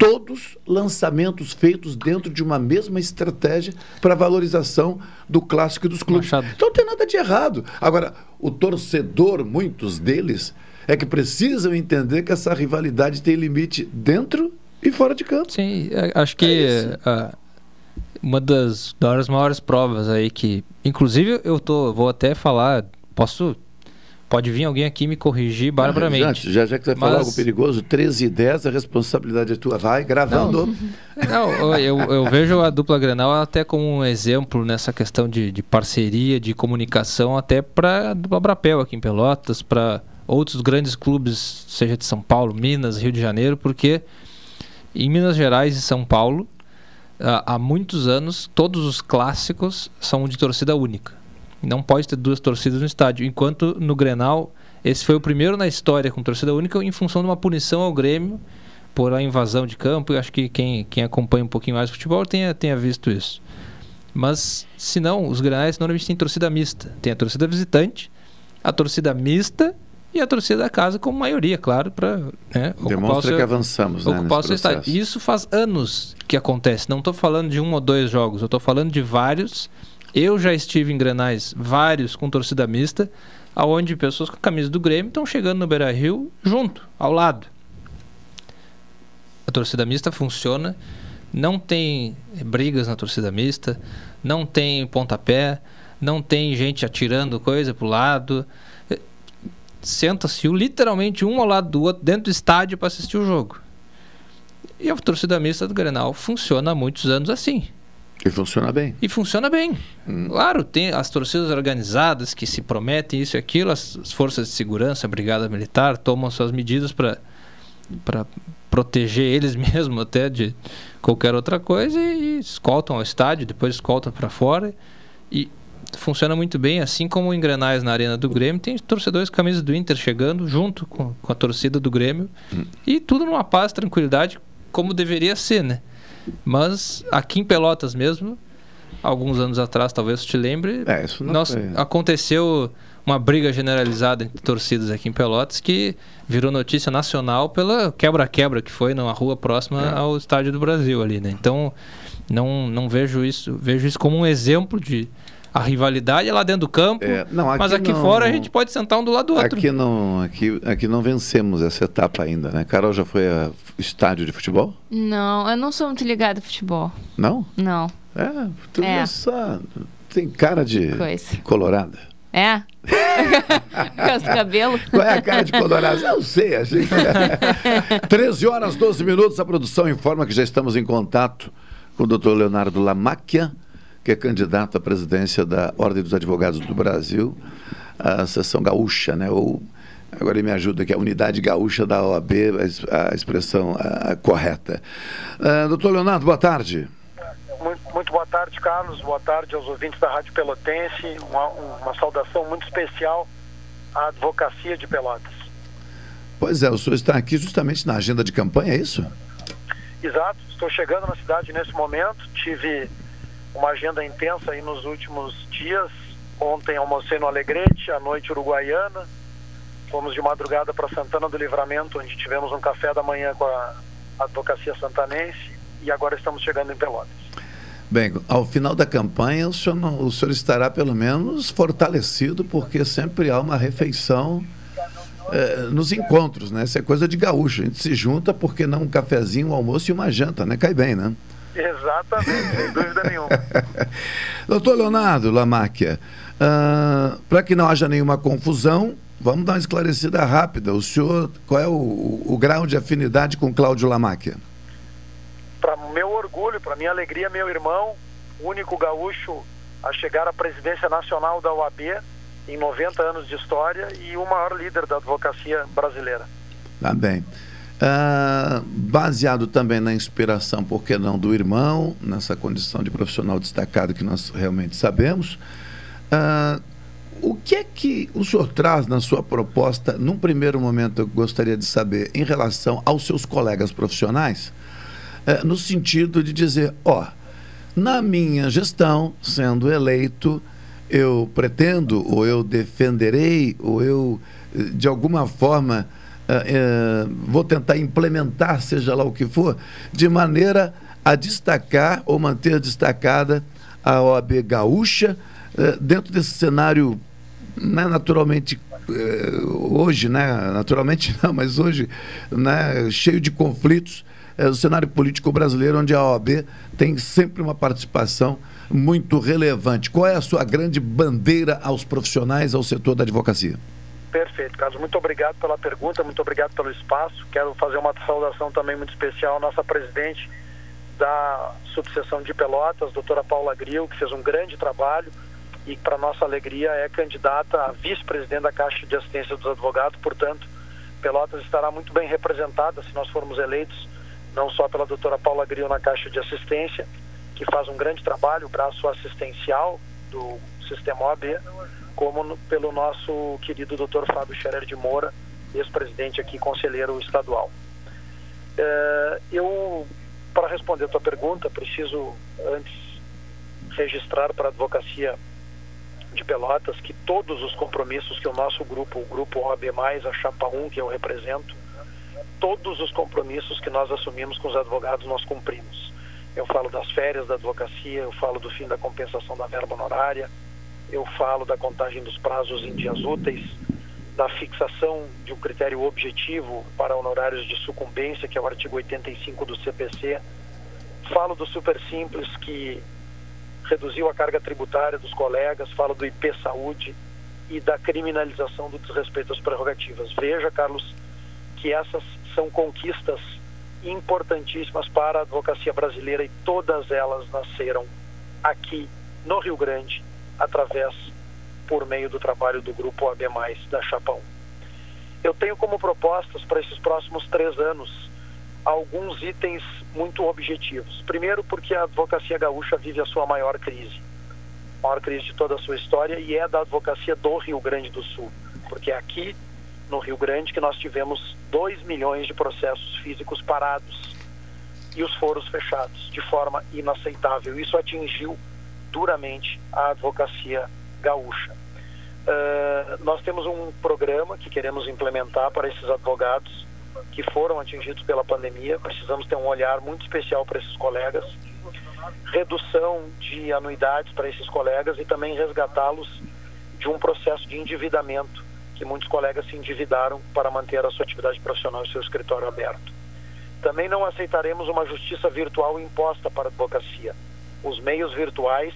todos lançamentos feitos dentro de uma mesma estratégia para valorização do clássico e dos clubes. Então não tem nada de errado. Agora, o torcedor, muitos deles, é que precisam entender que essa rivalidade tem limite dentro e fora de campo. Sim, é, acho que ah, uma das, das maiores provas aí que, inclusive eu tô, vou até falar, posso Pode vir alguém aqui me corrigir barbaramente. Já, já, já que você vai falar algo perigoso, 13 e 10, a responsabilidade é tua. Vai gravando. Não, não eu, eu, vejo a dupla Grenal até como um exemplo nessa questão de, de parceria, de comunicação, até para a dupla Brapel aqui em Pelotas, para outros grandes clubes, seja de São Paulo, Minas, Rio de Janeiro, porque em Minas Gerais e São Paulo, há muitos anos, todos os clássicos são de torcida única. Não pode ter duas torcidas no estádio. Enquanto no Grenal, esse foi o primeiro na história com torcida única em função de uma punição ao Grêmio por a invasão de campo. Eu acho que quem, quem acompanha um pouquinho mais o futebol tenha, tenha visto isso. Mas, se não, os Grenais normalmente têm torcida mista. Tem a torcida visitante, a torcida mista e a torcida da casa como maioria, claro, para né, demonstra seu, que avançamos, né, ocupar. Isso faz anos que acontece. Não estou falando de um ou dois jogos, eu estou falando de vários eu já estive em Grenais, vários com torcida mista, aonde pessoas com a camisa do Grêmio estão chegando no Beira Rio junto, ao lado. A torcida mista funciona, não tem brigas na torcida mista, não tem pontapé, não tem gente atirando coisa pro lado. Senta-se literalmente um ao lado do outro dentro do estádio para assistir o jogo. E a torcida mista do Grenal funciona há muitos anos assim. E funciona bem. E funciona bem. Hum. Claro, tem as torcidas organizadas que se prometem isso e aquilo, as, as forças de segurança, a brigada militar, tomam suas medidas para proteger eles <laughs> mesmos até de qualquer outra coisa e, e escoltam ao estádio, depois escoltam para fora. E funciona muito bem, assim como em Grenais na Arena do Grêmio, tem torcedores com camisa do Inter chegando junto com, com a torcida do Grêmio. Hum. E tudo numa paz, tranquilidade, como deveria ser, né? Mas aqui em Pelotas mesmo, alguns anos atrás, talvez te lembre, é, não nós, aconteceu uma briga generalizada entre torcidas aqui em Pelotas que virou notícia nacional pela quebra-quebra que foi numa rua próxima é. ao Estádio do Brasil ali, né? Então, não, não vejo isso, vejo isso como um exemplo de a rivalidade é lá dentro do campo, é, não, aqui mas aqui não, fora a gente pode sentar um do lado do outro. Aqui não, aqui, aqui não vencemos essa etapa ainda, né? Carol já foi a estádio de futebol? Não, eu não sou muito ligado a futebol. Não? Não. É, tu é. Só, tem cara de Coisa. colorada. É? <laughs> Com os cabelos. Qual é a cara de colorado? Eu sei, a gente... <laughs> 13 horas, 12 minutos, a produção informa que já estamos em contato com o doutor Leonardo Lamáquia, que é candidato à presidência da Ordem dos Advogados do Brasil, a seção gaúcha, né? Ou agora ele me ajuda aqui, a unidade gaúcha da OAB, a, expressão a, a correta. Uh, doutor Leonardo, boa tarde. Muito, muito, boa tarde, Carlos. Boa tarde aos ouvintes da Rádio Pelotense. Uma, uma saudação muito especial à advocacia de Pelotas. Pois é, o senhor está aqui justamente na agenda de campanha, é isso? Exato. Estou chegando na cidade nesse momento. Tive uma agenda intensa aí nos últimos dias. Ontem almocei no Alegrete, à noite Uruguaiana. Fomos de madrugada para Santana do Livramento, onde tivemos um café da manhã com a advocacia santanense e agora estamos chegando em Pelotas. Bem, ao final da campanha o senhor, não, o senhor estará pelo menos fortalecido, porque sempre há uma refeição é, nos encontros, né? Isso é coisa de gaúcho. A gente se junta porque não um cafezinho, um almoço e uma janta, né? Cai bem, né? <laughs> Exatamente, sem dúvida nenhuma. <laughs> Doutor Leonardo Lamáquia, uh, ah, para que não haja nenhuma confusão, vamos dar uma esclarecida rápida. O senhor, qual é o, o grau de afinidade com Cláudio Lamáquia? Para meu orgulho, para minha alegria, meu irmão, único gaúcho a chegar à presidência nacional da OAB em 90 anos de história e o maior líder da advocacia brasileira. Tá bem. Uh, baseado também na inspiração, por que não, do irmão, nessa condição de profissional destacado que nós realmente sabemos. Uh, o que é que o senhor traz na sua proposta, num primeiro momento, eu gostaria de saber, em relação aos seus colegas profissionais, uh, no sentido de dizer, ó, na minha gestão, sendo eleito, eu pretendo, ou eu defenderei, ou eu, eh, de alguma forma, eh, eh, vou tentar implementar, seja lá o que for, de maneira a destacar ou manter destacada a OAB gaúcha eh, dentro desse cenário né, naturalmente eh, hoje, né, naturalmente <laughs> não, mas hoje né, cheio de conflitos, é o cenário político brasileiro onde a OAB tem sempre uma participação muito relevante. Qual é a sua grande bandeira aos profissionais, ao setor da advocacia? Perfeito, Carlos. Muito obrigado pela pergunta, muito obrigado pelo espaço. Quero fazer uma saudação também muito especial à nossa presidente da subseção de Pelotas, doutora Paula Gril, que fez um grande trabalho e, para nossa alegria, é candidata a vice-presidente da Caixa de Assistência dos Advogados. Portanto, Pelotas estará muito bem representada se nós formos eleitos, não só pela doutora Paula Gril na Caixa de Assistência, que faz um grande trabalho, o braço assistencial do sistema OAB, como no, pelo nosso querido doutor Fábio Scherer de Moura, ex-presidente aqui, conselheiro estadual. É, eu, para responder a tua pergunta, preciso antes registrar para a advocacia de Pelotas que todos os compromissos que o nosso grupo, o grupo OAB+, a Chapa 1, que eu represento, todos os compromissos que nós assumimos com os advogados nós cumprimos. Eu falo das férias da advocacia, eu falo do fim da compensação da verba honorária, eu falo da contagem dos prazos em dias úteis, da fixação de um critério objetivo para honorários de sucumbência, que é o artigo 85 do CPC. Falo do super simples que reduziu a carga tributária dos colegas, falo do IP Saúde e da criminalização do desrespeito às prerrogativas. Veja, Carlos, que essas são conquistas importantíssimas para a advocacia brasileira e todas elas nasceram aqui no Rio Grande através por meio do trabalho do grupo AB+, da Chapa 1. Eu tenho como propostas para esses próximos três anos alguns itens muito objetivos. Primeiro, porque a advocacia gaúcha vive a sua maior crise, maior crise de toda a sua história, e é da advocacia do Rio Grande do Sul, porque é aqui no Rio Grande que nós tivemos 2 milhões de processos físicos parados e os foros fechados de forma inaceitável. Isso atingiu duramente a advocacia gaúcha. Uh, nós temos um programa que queremos implementar para esses advogados que foram atingidos pela pandemia. Precisamos ter um olhar muito especial para esses colegas, redução de anuidades para esses colegas e também resgatá-los de um processo de endividamento que muitos colegas se endividaram para manter a sua atividade profissional e seu escritório aberto. Também não aceitaremos uma justiça virtual imposta para a advocacia. Os meios virtuais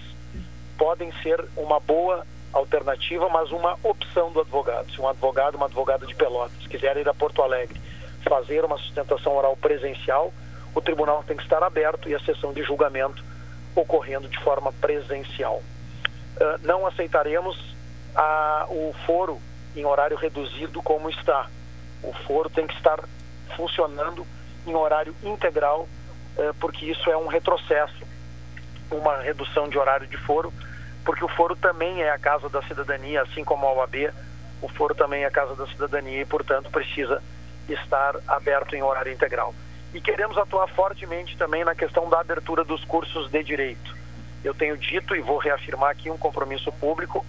podem ser uma boa alternativa, mas uma opção do advogado. Se um advogado, uma advogada de Pelotas quiser ir a Porto Alegre fazer uma sustentação oral presencial, o tribunal tem que estar aberto e a sessão de julgamento ocorrendo de forma presencial. Uh, não aceitaremos a, o foro em horário reduzido como está. O foro tem que estar funcionando em horário integral, uh, porque isso é um retrocesso, uma redução de horário de foro, porque o foro também é a casa da cidadania, assim como a OAB, o foro também é a casa da cidadania e, portanto, precisa estar aberto em horário integral. E queremos atuar fortemente também na questão da abertura dos cursos de direito. Eu tenho dito e vou reafirmar aqui um compromisso público: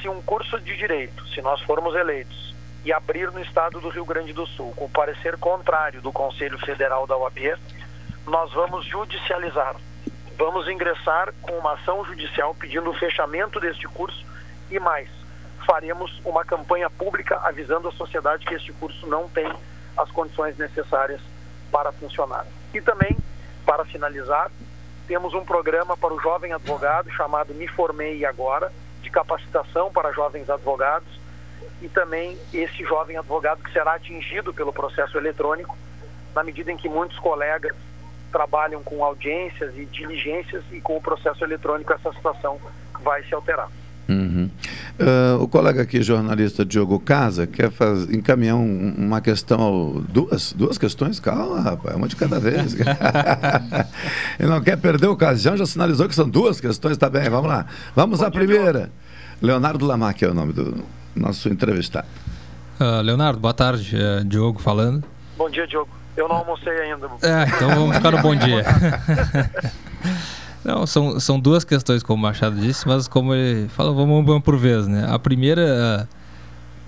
se um curso de direito, se nós formos eleitos e abrir no estado do Rio Grande do Sul com parecer contrário do Conselho Federal da OAB, nós vamos judicializar. Vamos ingressar com uma ação judicial pedindo o fechamento deste curso e mais, faremos uma campanha pública avisando a sociedade que este curso não tem as condições necessárias para funcionar. E também, para finalizar, temos um programa para o jovem advogado chamado Me Formei Agora, de capacitação para jovens advogados, e também esse jovem advogado que será atingido pelo processo eletrônico, na medida em que muitos colegas trabalham com audiências e diligências, e com o processo eletrônico essa situação vai se alterar. Uhum. Uh, o colega aqui, jornalista Diogo Casa, quer faz, encaminhar um, uma questão, duas, duas questões, calma, rapaz, uma de cada vez. <laughs> Ele não quer perder a ocasião, já sinalizou que são duas questões, tá bem, vamos lá. Vamos Bom à primeira. Diogo. Leonardo Lamac é o nome do nosso entrevistado. Uh, Leonardo, boa tarde, é Diogo falando. Bom dia, Diogo. Eu não almocei ainda. É, então vamos ficar no bom dia. <laughs> Não, são, são duas questões, como o Machado disse, mas como ele fala, vamos uma por vez, né? A primeira,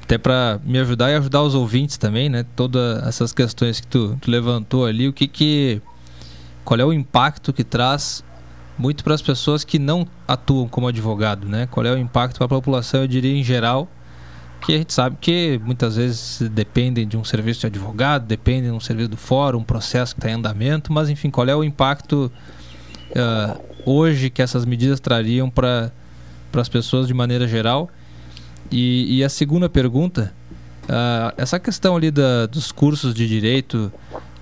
até para me ajudar e ajudar os ouvintes também, né? Todas essas questões que tu, tu levantou ali, o que que... Qual é o impacto que traz muito para as pessoas que não atuam como advogado, né? Qual é o impacto para a população, eu diria, em geral, que a gente sabe que muitas vezes dependem de um serviço de advogado, dependem de um serviço do fórum, um processo que está em andamento, mas enfim, qual é o impacto uh, hoje que essas medidas trariam para as pessoas de maneira geral? E, e a segunda pergunta, uh, essa questão ali da, dos cursos de direito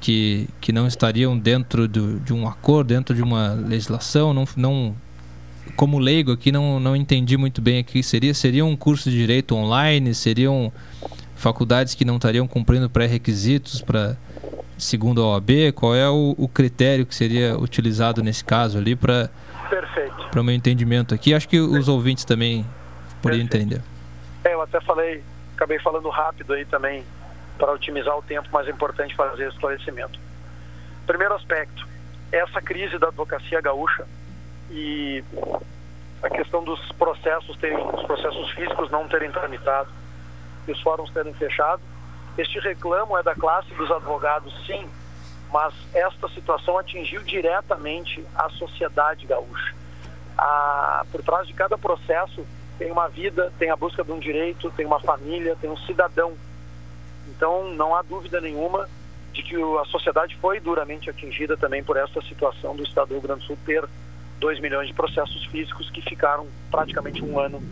que, que não estariam dentro do, de um acordo, dentro de uma legislação, não, não como leigo aqui não, não entendi muito bem aqui. Seria seria um curso de direito online? Seriam faculdades que não estariam cumprindo pré-requisitos para segundo a OAB qual é o, o, critério que seria utilizado nesse caso ali para para o meu entendimento aqui? Acho que os ouvintes também poderiam entender. É, eu até falei acabei falando rápido aí também para otimizar o tempo mas é importante fazer esclarecimento. Primeiro aspecto essa crise da advocacia gaúcha e a questão dos processos terem, os processos físicos não terem tramitado e os fóruns terem fechado. Este reclamo é da classe dos advogados, sim, mas esta situação atingiu diretamente a sociedade gaúcha. A, por trás de cada processo tem uma vida, tem a busca de um direito, tem uma família, tem um cidadão. Então não há dúvida nenhuma de que a sociedade foi duramente atingida também por essa situação do Estado do Rio Grande do Sul ter 2 milhões de processos físicos que ficaram praticamente um ano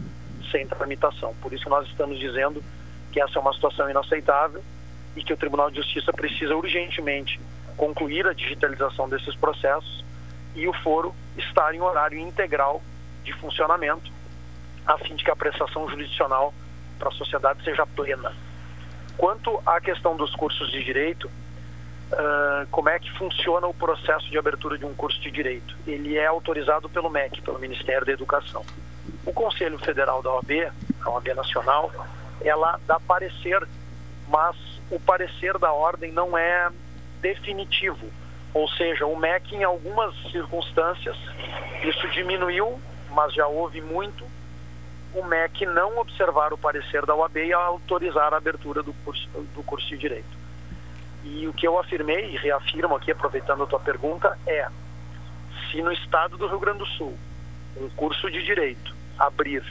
sem tramitação. Por isso nós estamos dizendo que essa é uma situação inaceitável e que o Tribunal de Justiça precisa urgentemente concluir a digitalização desses processos e o foro estar em horário integral de funcionamento, a fim de que a prestação jurisdicional para a sociedade seja plena. Quanto à questão dos cursos de direito, uh, como é que funciona o processo de abertura de um curso de direito. Ele é autorizado pelo MEC, pelo Ministério da Educação. O Conselho Federal da OAB, a OAB Nacional, ela dá parecer, mas o parecer da ordem não é definitivo. Ou seja, o MEC, em algumas circunstâncias, isso diminuiu, mas já houve muito, o MEC não observar o parecer da OAB e autorizar a abertura do curso, do curso de Direito. E o que eu afirmei e reafirmo aqui, aproveitando a tua pergunta, é: se no estado do Rio Grande do Sul um curso de direito abrir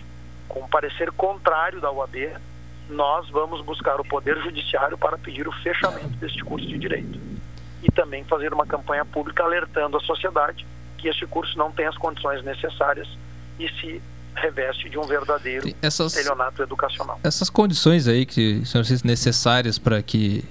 com parecer contrário da UAB, nós vamos buscar o Poder Judiciário para pedir o fechamento deste curso de direito. E também fazer uma campanha pública alertando a sociedade que este curso não tem as condições necessárias e se reveste de um verdadeiro essas, estelionato educacional. Essas condições aí que são necessárias para que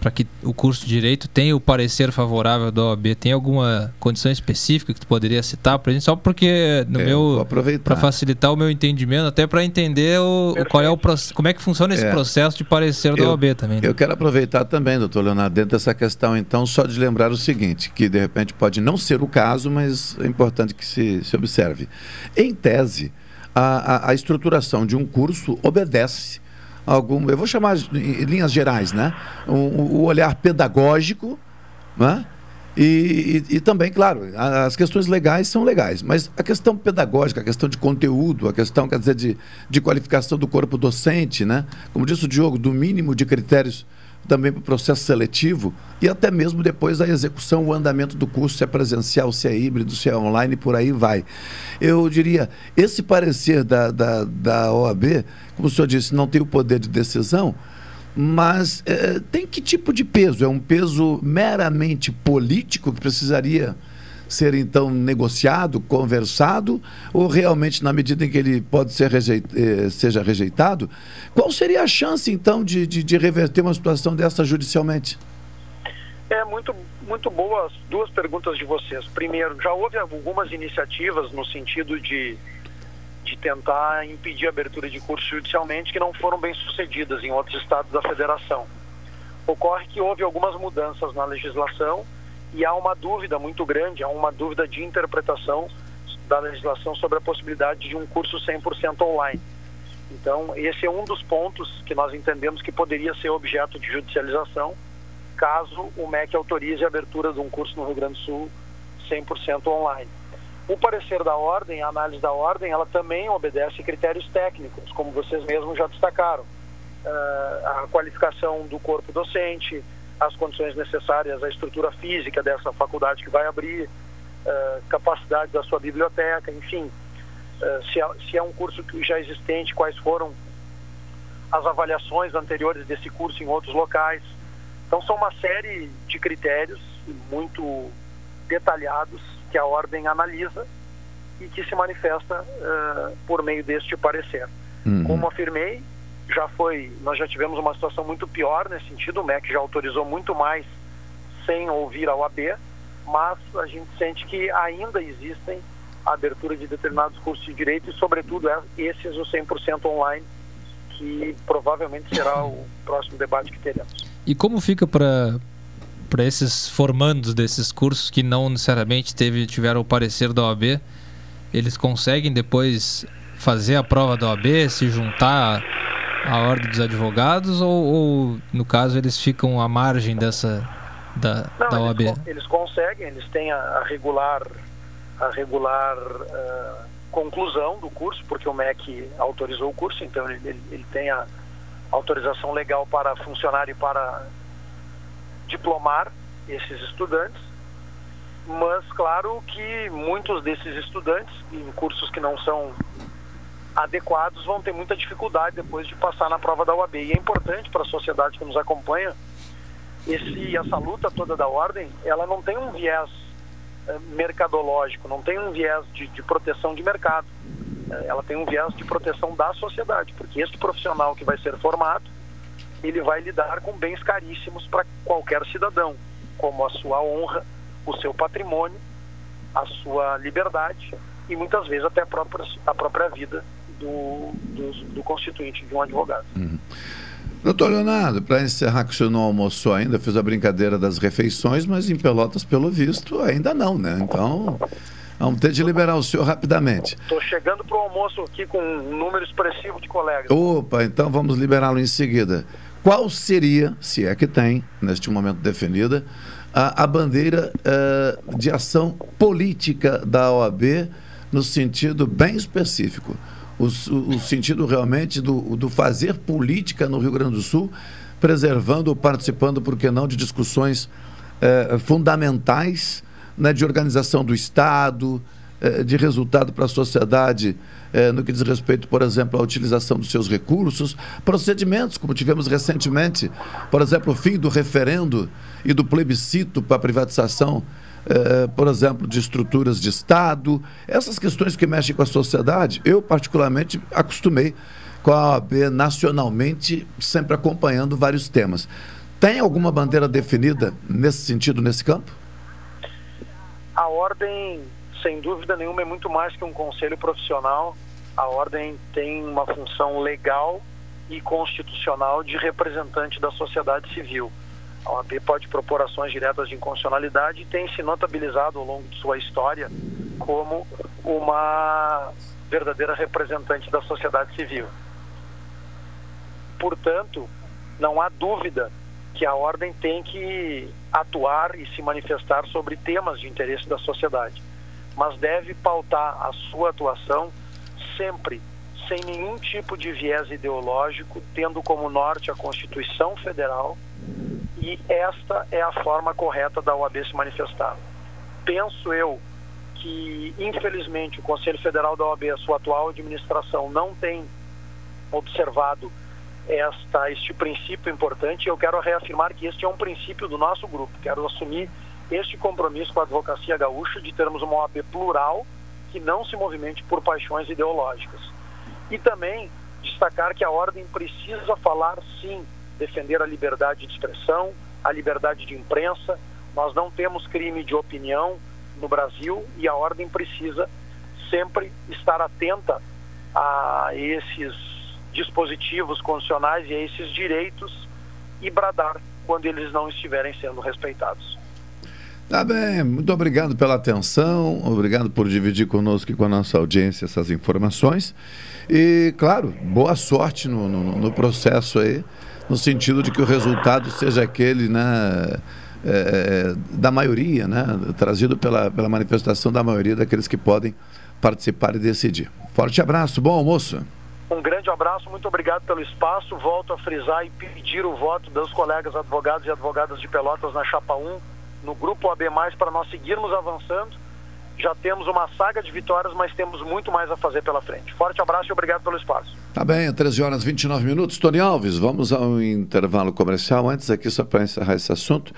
para que o curso de direito tenha o parecer favorável da OAB, tem alguma condição específica que tu poderia citar para gente? Só porque no é, meu para facilitar o meu entendimento, até para entender o, qual é o como é que funciona esse é. processo de parecer da eu, OAB também. Né? Eu quero aproveitar também, doutor Leonardo, dentro dessa questão, então, só de lembrar o seguinte, que de repente pode não ser o caso, mas é importante que se, se observe. Em tese, a, a, a estruturação de um curso obedece algum, eu vou chamar em linhas gerais, né? O, o olhar pedagógico, né? E, e, e, também, claro, as questões legais são legais, mas a questão pedagógica, a questão de conteúdo, a questão, quer dizer, de, de qualificação do corpo docente, né? Como disse o Diogo, do mínimo de critérios também para o processo seletivo e até mesmo depois da execução, o andamento do curso, se é presencial, se é híbrido, se é online, por aí vai. Eu diria, esse parecer da, da, da OAB, como o senhor disse, não tem o poder de decisão, mas é, tem que tipo de peso? É um peso meramente político que precisaria ser então negociado, conversado, ou realmente na medida em que ele pode ser rejeit, eh, seja rejeitado, qual seria a chance então de, de, de, reverter uma situação dessa judicialmente? É muito, muito boas duas perguntas de vocês. Primeiro, já houve algumas iniciativas no sentido de, de tentar impedir a abertura de curso judicialmente que não foram bem sucedidas em outros estados da federação. Ocorre que houve algumas mudanças na legislação e há uma dúvida muito grande, há uma dúvida de interpretação da legislação sobre a possibilidade de um curso 100% online. Então, esse é um dos pontos que nós entendemos que poderia ser objeto de judicialização, caso o MEC autorize a abertura de um curso no Rio Grande do Sul 100% online. O parecer da ordem, a análise da ordem, ela também obedece critérios técnicos, como vocês mesmos já destacaram. Uh, a qualificação do corpo docente, as condições necessárias, a estrutura física dessa faculdade que vai abrir, uh, capacidade da sua biblioteca, enfim, uh, se, é, se é um curso que já existente, quais foram as avaliações anteriores desse curso em outros locais. Então são uma série de critérios muito detalhados que a ordem analisa e que se manifesta uh, por meio deste parecer. Uhum. Como afirmei, já foi, nós já tivemos uma situação muito pior nesse sentido, o MEC já autorizou muito mais sem ouvir a OAB, mas a gente sente que ainda existem a abertura de determinados cursos de direito e, sobretudo, é, esses o 100% online, que provavelmente será o próximo debate que teremos. E como fica para para esses formandos desses cursos que não necessariamente teve, tiveram o parecer da OAB, eles conseguem depois fazer a prova da OAB, se juntar à ordem dos advogados ou, ou no caso eles ficam à margem dessa da, não, da OAB? Eles, eles, conseguem, eles têm a, a regular a regular uh, conclusão do curso, porque o MEC autorizou o curso, então ele, ele, ele tem a autorização legal para funcionar e para diplomar esses estudantes, mas claro que muitos desses estudantes em cursos que não são adequados vão ter muita dificuldade depois de passar na prova da UAB. E é importante para a sociedade que nos acompanha esse essa luta toda da ordem, ela não tem um viés eh, mercadológico, não tem um viés de, de proteção de mercado. Eh, ela tem um viés de proteção da sociedade, porque este profissional que vai ser formado ele vai lidar com bens caríssimos para qualquer cidadão, como a sua honra, o seu patrimônio, a sua liberdade e muitas vezes até a própria, a própria vida do, do, do constituinte de um advogado. Uhum. Doutor Leonardo, para encerrar que o senhor não almoçou ainda, fez a brincadeira das refeições, mas em Pelotas, pelo visto, ainda não, né? Então, vamos ter de liberar o senhor rapidamente. Estou chegando para o almoço aqui com um número expressivo de colegas. Opa, então vamos liberá-lo em seguida. Qual seria, se é que tem, neste momento definida, a, a bandeira uh, de ação política da OAB no sentido bem específico? O, o, sentido realmente do, do fazer política no Rio Grande do Sul, preservando ou participando, por que não, de discussões uh, fundamentais né, de organização do Estado, uh, de resultado para a sociedade eh, no que diz respeito, por exemplo, à utilização dos seus recursos, procedimentos, como tivemos recentemente, por exemplo, o fim do referendo e do plebiscito para a privatização, eh, por exemplo, de estruturas de Estado, essas questões que mexem com a sociedade, eu particularmente acostumei com a OAB nacionalmente, sempre acompanhando vários temas. Tem alguma bandeira definida nesse sentido, nesse campo? A ordem sem dúvida nenhuma, é muito mais que um conselho profissional. A ordem tem uma função legal e constitucional de representante da sociedade civil. A OAB pode propor ações diretas de inconstitucionalidade e tem se notabilizado ao longo de sua história como uma verdadeira representante da sociedade civil. Portanto, não há dúvida que a ordem tem que atuar e se manifestar sobre temas de interesse da sociedade mas deve pautar a sua atuação sempre sem nenhum tipo de viés ideológico, tendo como norte a Constituição Federal, e esta é a forma correta da OAB se manifestar. Penso eu que, infelizmente, o Conselho Federal da OAB, a sua atual administração, não tem observado esta, este princípio importante. Eu quero reafirmar que este é um princípio do nosso grupo. Quero assumir este compromisso com a advocacia gaúcha de termos uma OAB plural que não se movimente por paixões ideológicas. E também destacar que a ordem precisa falar sim, defender a liberdade de expressão, a liberdade de imprensa. Nós não temos crime de opinião no Brasil e a ordem precisa sempre estar atenta a esses dispositivos constitucionais e a esses direitos e bradar quando eles não estiverem sendo respeitados. Tá bem, muito obrigado pela atenção, obrigado por dividir conosco e com a nossa audiência essas informações. E, claro, boa sorte no, no, no processo aí, no sentido de que o resultado seja aquele, né? é, da maioria, né? trazido pela, pela manifestação da maioria daqueles que podem participar e decidir. Forte abraço, bom almoço. Um grande abraço, muito obrigado pelo espaço. Volto a frisar e pedir o voto dos colegas advogados e advogadas de Pelotas na Chapa 1, no grupo AB, para nós seguirmos avançando. Já temos uma saga de vitórias, mas temos muito mais a fazer pela frente. Forte abraço e obrigado pelo espaço. Tá bem, 13 horas e 29 minutos. Tony Alves, vamos ao intervalo comercial. Antes, aqui, só para encerrar esse assunto,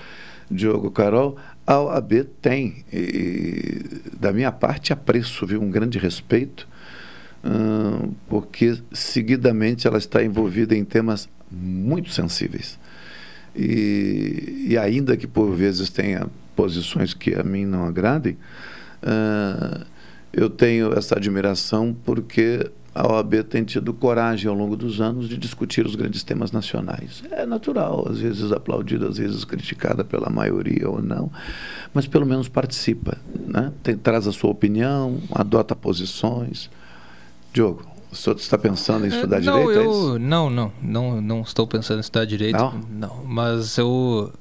Diogo Carol, a OAB tem, e, da minha parte, apreço, viu? Um grande respeito, hum, porque seguidamente ela está envolvida em temas muito sensíveis. E, e ainda que por vezes tenha posições que a mim não agradem, uh, eu tenho essa admiração porque a OAB tem tido coragem ao longo dos anos de discutir os grandes temas nacionais. É natural, às vezes aplaudida, às vezes criticada pela maioria ou não, mas pelo menos participa, né? Tem, traz a sua opinião, adota posições. Diogo, o senhor está pensando em estudar não, direito? é Eu, não, não, não, não estou pensando em estudar direito. Não? não mas eu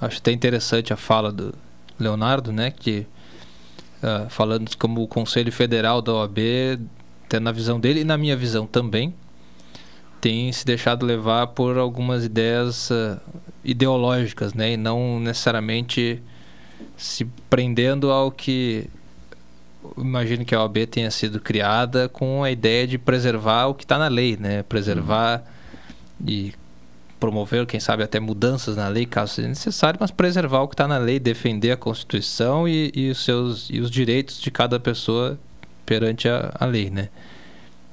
acho até interessante a fala do Leonardo, né? Que uh, falando como o Conselho Federal da OAB, até na visão dele e na minha visão também, tem se deixado levar por algumas ideias uh, ideológicas, né? E não necessariamente se prendendo ao que imagino que a OAB tenha sido criada com a ideia de preservar o que está na lei, né? Preservar uhum. e promover, quem sabe, até mudanças na lei, caso seja necessário, mas preservar o que está na lei, defender a Constituição e, e, os seus e os direitos de cada pessoa perante a, a lei, né?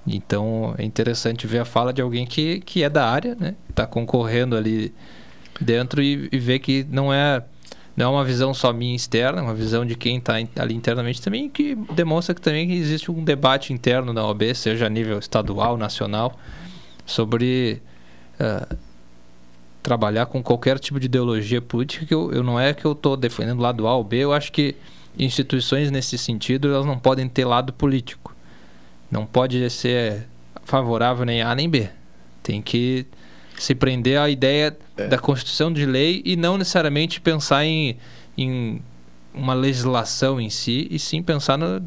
Então é interessante ver a fala de alguém que, que é da área, né? Está concorrendo ali dentro e, e ver que não é não é uma visão só minha externa, é uma visão de quem está ali internamente também, que demonstra que também existe um debate interno na OAB, seja a nível estadual, nacional, sobre uh, trabalhar com qualquer tipo de ideologia política. Que eu, eu não é que eu estou defendendo lado A ou B, eu acho que instituições nesse sentido elas não podem ter lado político. Não pode ser favorável nem A nem B. Tem que se prender à ideia é. da Constituição de lei e não necessariamente pensar em, em uma legislação em si, e sim pensar no.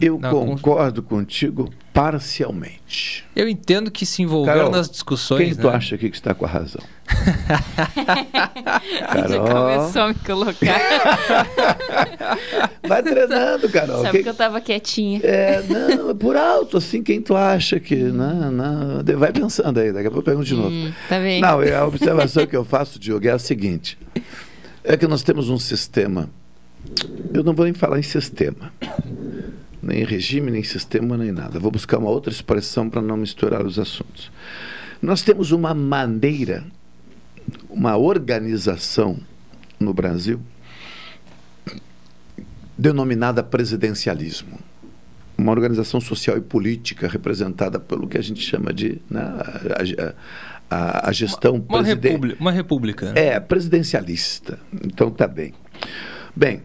Eu concordo contigo parcialmente. Eu entendo que se envolver Carol, nas discussões. Quem né? tu acha que está com a razão? <laughs> Carol. Já começou a me colocar. Vai treinando, Carol. Sabe que, que eu estava quietinha. É, não, por alto, assim, quem tu acha que. Não, não, vai pensando aí, daqui a pouco eu pergunto de novo. Hum, tá bem. Não, a observação que eu faço, Diogo, é a seguinte: é que nós temos um sistema. Eu não vou nem falar em sistema nem regime, nem sistema, nem nada. Vou buscar uma outra expressão para não misturar os assuntos. Nós temos uma maneira, uma organização no Brasil denominada presidencialismo. Uma organização social e política representada pelo que a gente chama de né, a, a, a, gestão uma, uma, república, uma república. É, presidencialista. Então tá bem. Bem,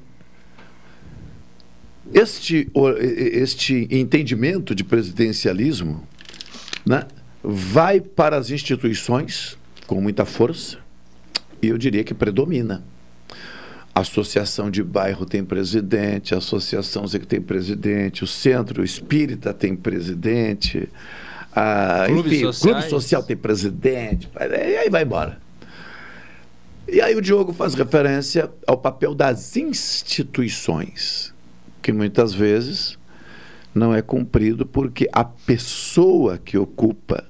este, este entendimento de presidencialismo né, vai para as instituições com muita força e eu diria que predomina. A associação de bairro tem presidente, a associação que tem presidente, o centro espírita tem presidente, a, clube, enfim, clube social tem presidente, e aí vai embora. E aí o Diogo faz referência ao papel das instituições que muitas vezes não é cumprido porque a pessoa que ocupa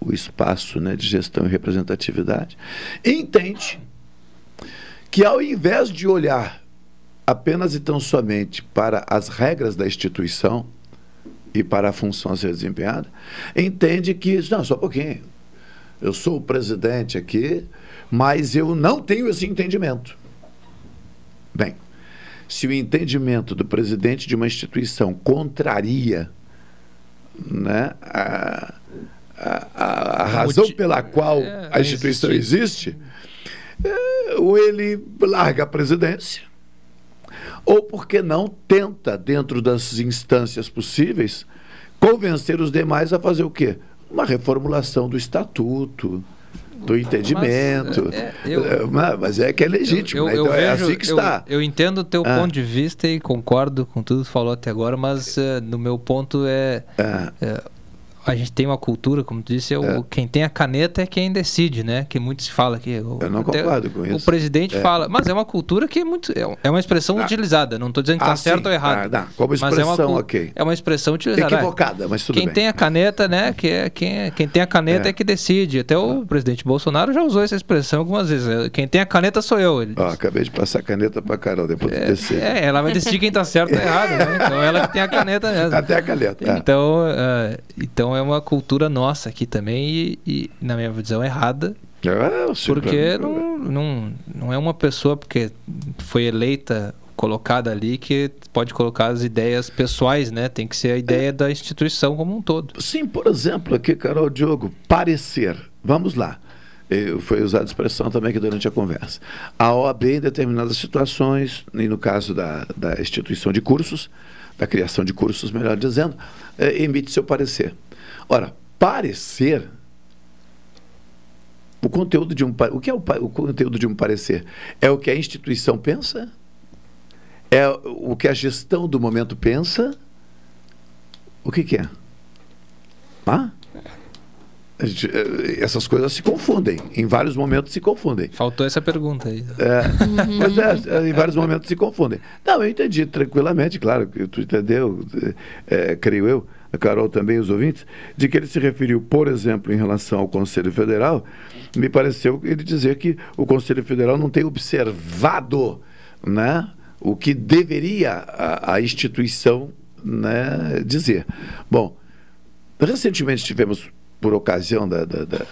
o espaço né, de gestão e representatividade entende que ao invés de olhar apenas e tão somente para as regras da instituição e para a função a ser desempenhada, entende que, não, só um pouquinho, eu sou o presidente aqui, mas eu não tenho esse entendimento. Bem, se o entendimento do presidente de uma instituição contraria né, a, a, a razão pela qual é, a instituição existe, é, ou ele larga a presidência, ou, por que não, tenta, dentro das instâncias possíveis, convencer os demais a fazer o quê? Uma reformulação do estatuto, do entendimento. Mas, é, eu- É, mas- é que é legítimo, né? Então é assim que eu- está. Eu, entendo o teu Ah. ponto de vista e concordo com tudo que falou até agora, mas eh, no meu ponto é, é, a gente tem uma cultura, como tu disse, é o, quem tem a caneta é quem decide, né? Que muito se fala aqui. o- Eu não concordo com O isso. presidente É. fala, mas é uma cultura que é muito é, é uma expressão utilizada. Não estou dizendo que Ah, está certo sim. ou errado. Ah, como mas é uma, expressão, ok. é uma expressão utilizada. Equivocada, mas tudo quem bem. tem a caneta, né? Que é, quem, é- quem tem a caneta é. que decide. Até o presidente Bolsonaro já usou essa expressão algumas vezes. É, Quem tem a caneta sou eu. Ele Ó, acabei de passar a caneta pra Carol, depois de descer. é, ela vai decidir quem tá certo ou errado, né? <laughs> Então ela que tem a caneta mesmo. Até a caneta. é. Então, ah, então é uma cultura nossa aqui também e, e, na minha visão, errada. É, porque não, não, não é uma pessoa porque foi eleita, colocada ali, que pode colocar as ideias pessoais, né? Tem que ser a ideia da instituição como um todo. Sim, por exemplo, aqui, Carol Diogo, parecer. Vamos lá. Foi usada a expressão também aqui durante a conversa. A OAB, em determinadas situações, e no caso da, da instituição de cursos, da criação de cursos, melhor dizendo, eh, emite seu parecer. Ora, parecer. O conteúdo de um o que é o, o conteúdo de um parecer? É o que a instituição pensa? É o que a gestão do momento pensa? O que, que é? Ah? Gente, essas coisas se confundem. Em vários momentos se confundem. Faltou essa pergunta aí. É, pois é, é, em vários momentos se confundem. Não, eu entendi tranquilamente, claro, que tu entendeu, é, creio eu, a Carol também, os ouvintes, de que ele se referiu, por exemplo, em relação ao Conselho Federal, me pareceu ele dizer que o Conselho Federal não tem observado né, o que deveria a, a instituição né, dizer. Bom, recentemente tivemos, por ocasião da- da- da,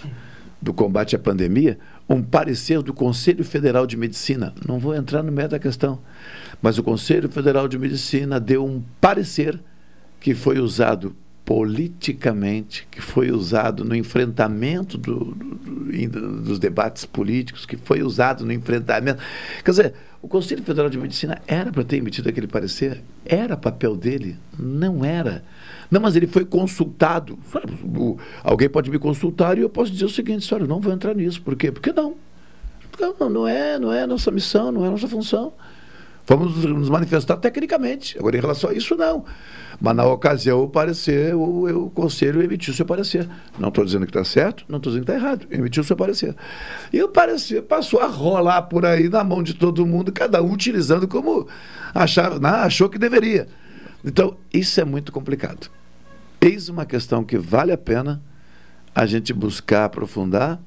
do combate à pandemia, um parecer do Conselho Federal de Medicina. Não vou entrar no meio da questão, mas o Conselho Federal de Medicina deu um parecer que foi usado politicamente, que foi usado no enfrentamento do- do- do- dos debates políticos, que foi usado no enfrentamento. Quer dizer, o Conselho Federal de Medicina era para ter emitido aquele parecer? Era papel dele? Não era. Não, mas ele foi consultado. Alguém pode me consultar e eu posso dizer o seguinte, olha, não vou entrar nisso. Por quê? Porque não. Não, não é, não é nossa missão, não é nossa função. Vamos nos manifestar tecnicamente. Agora, em relação a isso, não. Mas na ocasião, o parecer, o, o conselho emitiu seu parecer. Não estou dizendo que está certo, não estou dizendo que está errado. Emitiu seu parecer. E o parecer passou a rolar por aí na mão de todo mundo, cada um utilizando como achava, né, achou que deveria. Então, isso é muito complicado. Eis uma questão que vale a pena a gente buscar aprofundar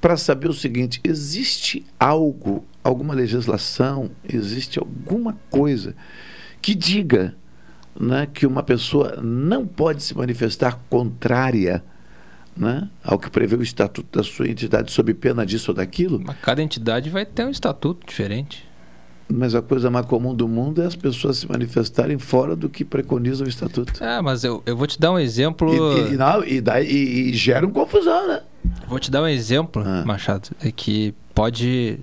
para saber o seguinte: existe algo, alguma legislação, existe alguma coisa que diga né, que uma pessoa não pode se manifestar contrária né, ao que prevê o estatuto da sua entidade sob pena disso ou daquilo? Mas cada entidade vai ter um estatuto diferente. Mas a coisa mais comum do mundo é as pessoas se manifestarem fora do que preconiza o estatuto. Ah, mas eu, eu vou te dar um exemplo. E, e, não, e, e, e gera uma confusão, né? Vou te dar um exemplo, Ah. Machado, é que pode.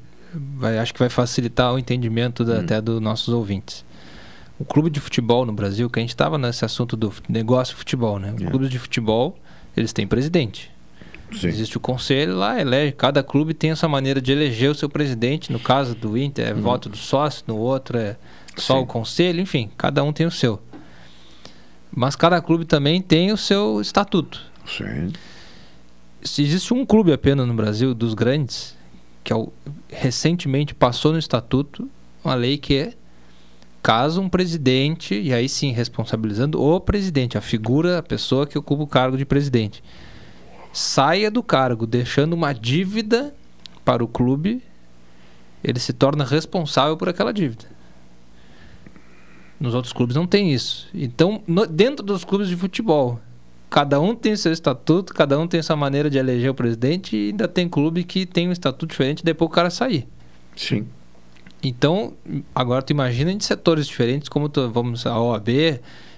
Vai, acho que vai facilitar o entendimento Hum. da- até dos nossos ouvintes. O clube de futebol no Brasil, que a gente estava nesse assunto do negócio futebol, né? É. O clube de futebol, eles têm presidente. Existe o conselho lá, elege. Cada clube tem a sua maneira de eleger o seu presidente. No caso do Inter, é Uhum. voto do sócio, no outro é só Sim. o conselho, enfim, cada um tem o seu. Mas cada clube também tem o seu estatuto. Sim. Se existe um clube apenas no Brasil, dos grandes, que é recentemente passou no estatuto uma lei que é caso um presidente, e aí sim responsabilizando o presidente, a figura, a pessoa que ocupa o cargo de presidente, saia do cargo deixando uma dívida para o clube, ele se torna responsável por aquela dívida. Nos outros clubes não tem isso. Então, no- dentro dos clubes de futebol, cada um tem seu estatuto, cada um tem sua maneira de eleger o presidente e ainda tem clube que tem um estatuto diferente depois o cara sair. Sim. Então, agora tu imagina em setores diferentes, como tu, vamos a OAB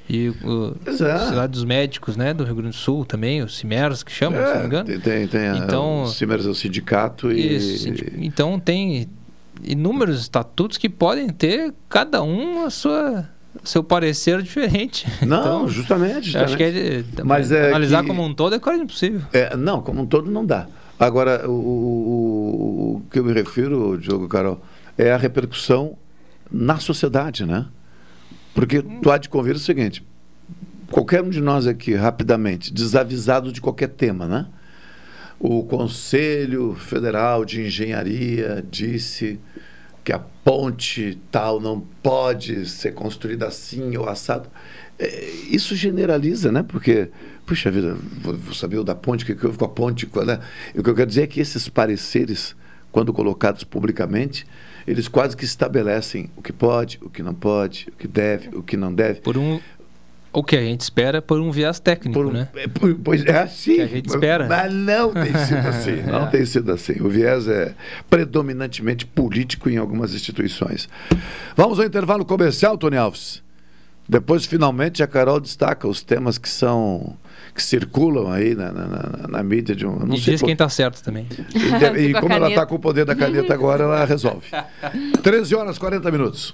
e o é. Sociedade dos Médicos, né, do Rio Grande do Sul também, o CIMERS que chama, se não me É, engano. tem, tem, a- Então- o Simers é o sindicato e. Isso, então tem inúmeros estatutos que podem ter cada um a sua seu parecer diferente. <laughs> Não, Então, justamente, eu Acho que é, justamente. Mas é analisar que- como um todo é quase impossível. É, não, como um todo não dá. Agora, o, o- o que eu me refiro, Diogo Carol, é a repercussão na sociedade, né? Porque tu há de convir o seguinte: qualquer um de nós aqui, rapidamente, desavisado de qualquer tema, né? O Conselho Federal de Engenharia disse que a ponte tal não pode ser construída assim ou assado. É, Isso generaliza, né? Porque, puxa vida, vou, vou saber o da ponte, o que, houve com a ponte. qual é? O que eu quero dizer é que esses pareceres, quando colocados publicamente, eles quase que estabelecem o que pode, o que não pode, o que deve, o que não deve. Por um. O que a gente espera por um viés técnico, né? Pois é assim. Que a gente espera. Mas não tem sido assim. <laughs> Não tem sido assim. O viés é predominantemente político em algumas instituições. Vamos ao intervalo comercial, Tony Alves. Depois, finalmente, a Carol destaca os temas que são que circulam aí na, na, na- na mídia de um. Não E sei diz por- quem tá certo também. E, e <laughs> como ela está com o poder da caneta agora, ela resolve. <laughs> 13 horas 40 minutos.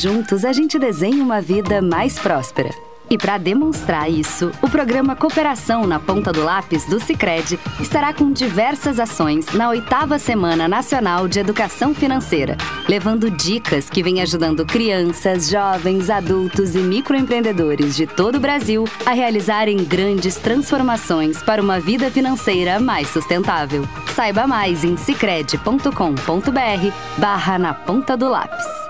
Juntos a gente desenha uma vida mais próspera. E para demonstrar isso, o programa Cooperação na Ponta do Lápis do Sicredi estará com diversas ações na oitava Semana Nacional de Educação Financeira, levando dicas que vêm ajudando crianças, jovens, adultos e microempreendedores de todo o Brasil a realizarem grandes transformações para uma vida financeira mais sustentável. Saiba mais em sicredi.com.br barra na ponta do lápis.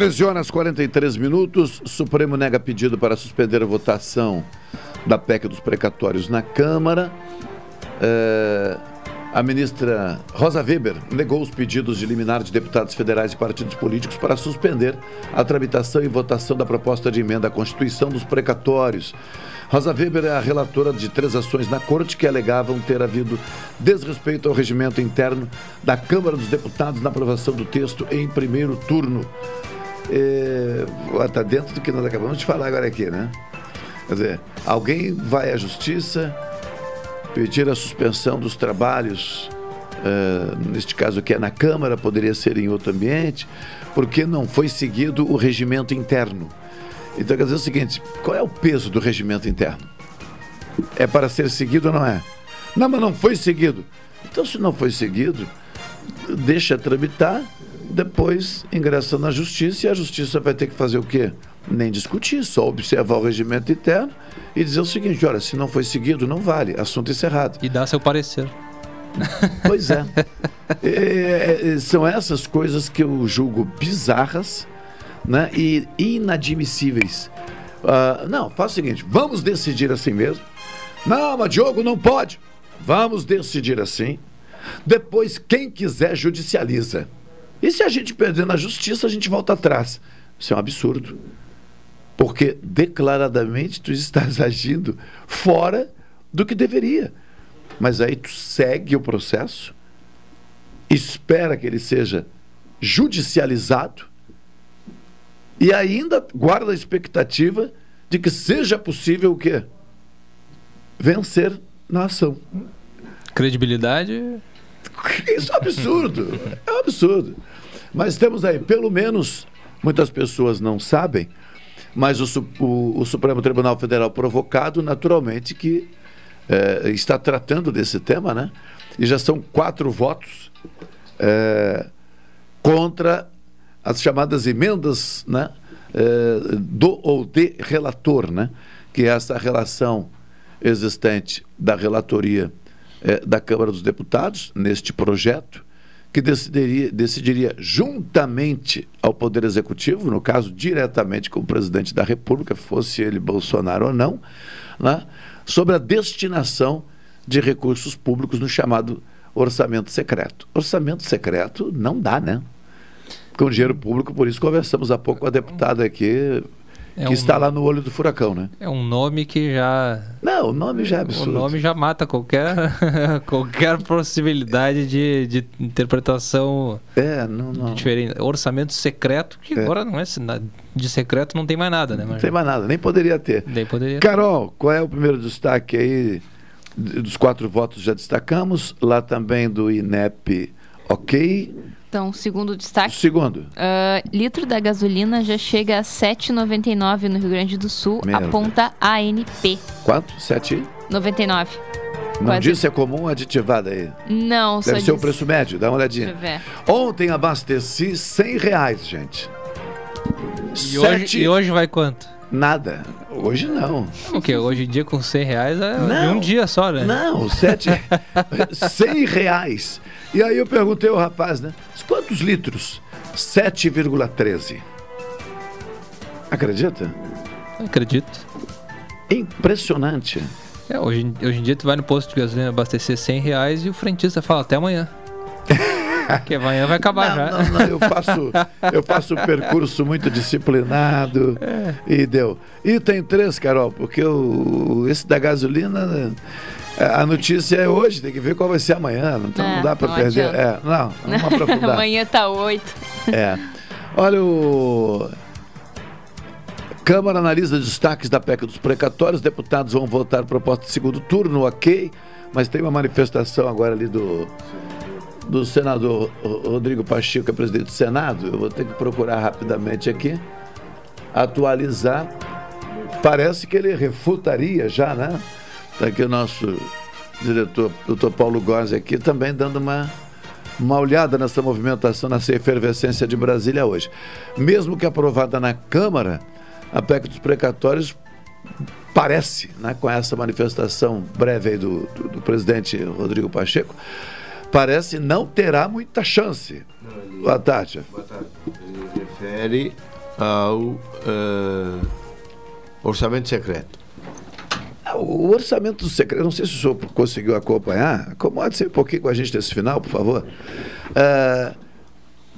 13 horas e 43 minutos. Supremo nega pedido para suspender a votação da PEC dos precatórios na Câmara. É, a ministra Rosa Weber negou os pedidos de liminar de deputados federais e partidos políticos para suspender a tramitação e votação da proposta de emenda à Constituição dos precatórios. Rosa Weber é a relatora de três ações na corte que alegavam ter havido desrespeito ao regimento interno da Câmara dos Deputados na aprovação do texto em primeiro turno. Está dentro do que nós acabamos de falar agora aqui, né? Quer dizer, alguém vai à justiça pedir a suspensão dos trabalhos, eh, neste caso aqui é na Câmara, poderia ser em outro ambiente, porque não foi seguido o regimento interno. Então quer dizer o seguinte, qual é o peso do regimento interno? É para ser seguido ou não é? Não, mas não foi seguido. Então se não foi seguido, deixa tramitar depois ingressa na justiça e a justiça vai ter que fazer o quê? Nem discutir, só observar o regimento interno e dizer o seguinte: olha, se não foi seguido, não vale, assunto encerrado. E dá seu parecer. <laughs> Pois é. É, é, são essas coisas que eu julgo bizarras né, e inadmissíveis. Ah, não, faz o seguinte: vamos decidir assim mesmo. Não, mas Diogo não pode. Vamos decidir assim. Depois, quem quiser, judicializa. E se a gente perder na justiça, a gente volta atrás. Isso é um absurdo. Porque declaradamente tu estás <laughs> agindo fora do que deveria. Mas aí tu segue o processo, espera que ele seja judicializado e ainda guarda a expectativa de que seja possível o quê? Vencer na ação. Credibilidade. <laughs> Isso é um absurdo. É um absurdo. Mas temos aí, pelo menos, muitas pessoas não sabem, mas o, o- o Supremo Tribunal Federal provocado, naturalmente, que eh, está tratando desse tema, né? E já são quatro votos eh, contra as chamadas emendas né? eh, do ou de relator, né? Que é essa relação existente da relatoria eh, da Câmara dos Deputados neste projeto, que decidiria, decidiria juntamente ao Poder Executivo, no caso diretamente com o presidente da República, fosse ele Bolsonaro ou não, né, sobre a destinação de recursos públicos no chamado orçamento secreto. Orçamento secreto não dá, né? Com dinheiro público, por isso conversamos há pouco com a deputada aqui, É que um- está lá no olho do furacão, né? É um nome que já. Não, o nome já é absurdo. O nome já mata qualquer, <laughs> qualquer possibilidade de, de interpretação é, não, não. diferente. Orçamento secreto, que É. agora não é de secreto, não tem mais nada, né? Não Mas- tem mais nada, nem poderia ter. Nem poderia. Carol, qual é o primeiro destaque aí? Dos quatro votos já destacamos. Lá também do INEP, ok. Então, segundo destaque. Segundo. ah, litro da gasolina já chega a 7,99 no Rio Grande do Sul, Merda. aponta ANP. Quanto? Sete? 99. Não Quase- disse é comum aditivada aí. Não, só Deve ser o diz- preço médio, dá uma olhadinha. Deixa eu ver. Ontem abasteci 100 reais, gente. E hoje, e hoje vai quanto? Nada. Hoje não. O quê? Hoje em dia com 100 reais é Não. um dia só, né? Não, sete, <laughs> 100 reais. E aí eu perguntei ao rapaz, né? Quantos litros? 7,13. Acredita? Acredito. Impressionante. É, hoje, em- hoje em dia tu vai no posto de gasolina abastecer 100 reais e o frentista fala até amanhã. <laughs> Porque amanhã vai acabar já. Não, não, eu faço, eu faço um percurso muito disciplinado e deu. E tem três, Carol, porque o, esse da gasolina, a notícia é hoje, tem que ver qual vai ser amanhã. Então É, não dá para perder. É, não, vamos <laughs> aprofundar. Amanhã tá 8. É. Olha, o. Câmara analisa destaques da PEC dos precatórios. Deputados vão votar proposta de segundo turno, ok. Mas tem uma manifestação agora ali do, do senador Ro- Rodrigo Pacheco, que é presidente do Senado. Eu vou ter que procurar rapidamente aqui, atualizar. Parece que ele refutaria já, né? Está aqui o nosso diretor, doutor Paulo Góes, aqui também dando uma, uma olhada nessa movimentação, nessa efervescência de Brasília hoje. Mesmo que aprovada na Câmara, a PEC dos precatórios parece, né, com essa manifestação breve aí do, do, do presidente Rodrigo Pacheco, parece não terá muita chance. Boa tarde. Boa tarde. Ele refere ao eh, orçamento secreto. O orçamento secreto, não sei se o senhor conseguiu acompanhar, acomode-se um pouquinho com a gente nesse final, por favor. Ah,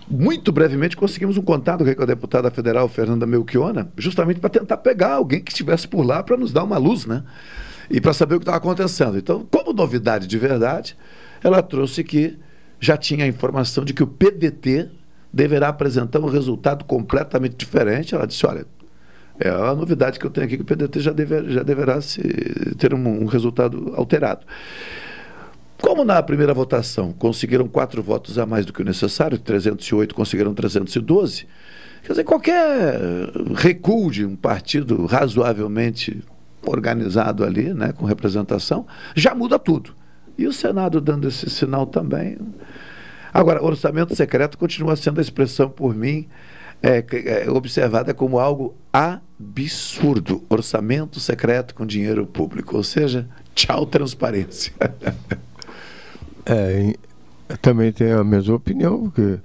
muito brevemente conseguimos um contato com a deputada federal Fernanda Melchiona, justamente para tentar pegar alguém que estivesse por lá para nos dar uma luz, né? E para saber o que estava acontecendo. Então, como novidade de verdade, ela trouxe que já tinha a informação de que o PDT deverá apresentar um resultado completamente diferente. Ela disse: olha, é a novidade que eu tenho aqui que o PDT já, deve, já deverá se, ter um, um resultado alterado. Como na primeira votação conseguiram quatro votos a mais do que o necessário, 308 conseguiram 312, quer dizer, qualquer recuo de um partido razoavelmente organizado ali, né, com representação, já muda tudo. E o Senado dando esse sinal também. Agora, orçamento secreto continua sendo a expressão, por mim, é, é, observada como algo absurdo. Orçamento secreto com dinheiro público. Ou seja, tchau transparência. <laughs> É, também tenho a mesma opinião, porque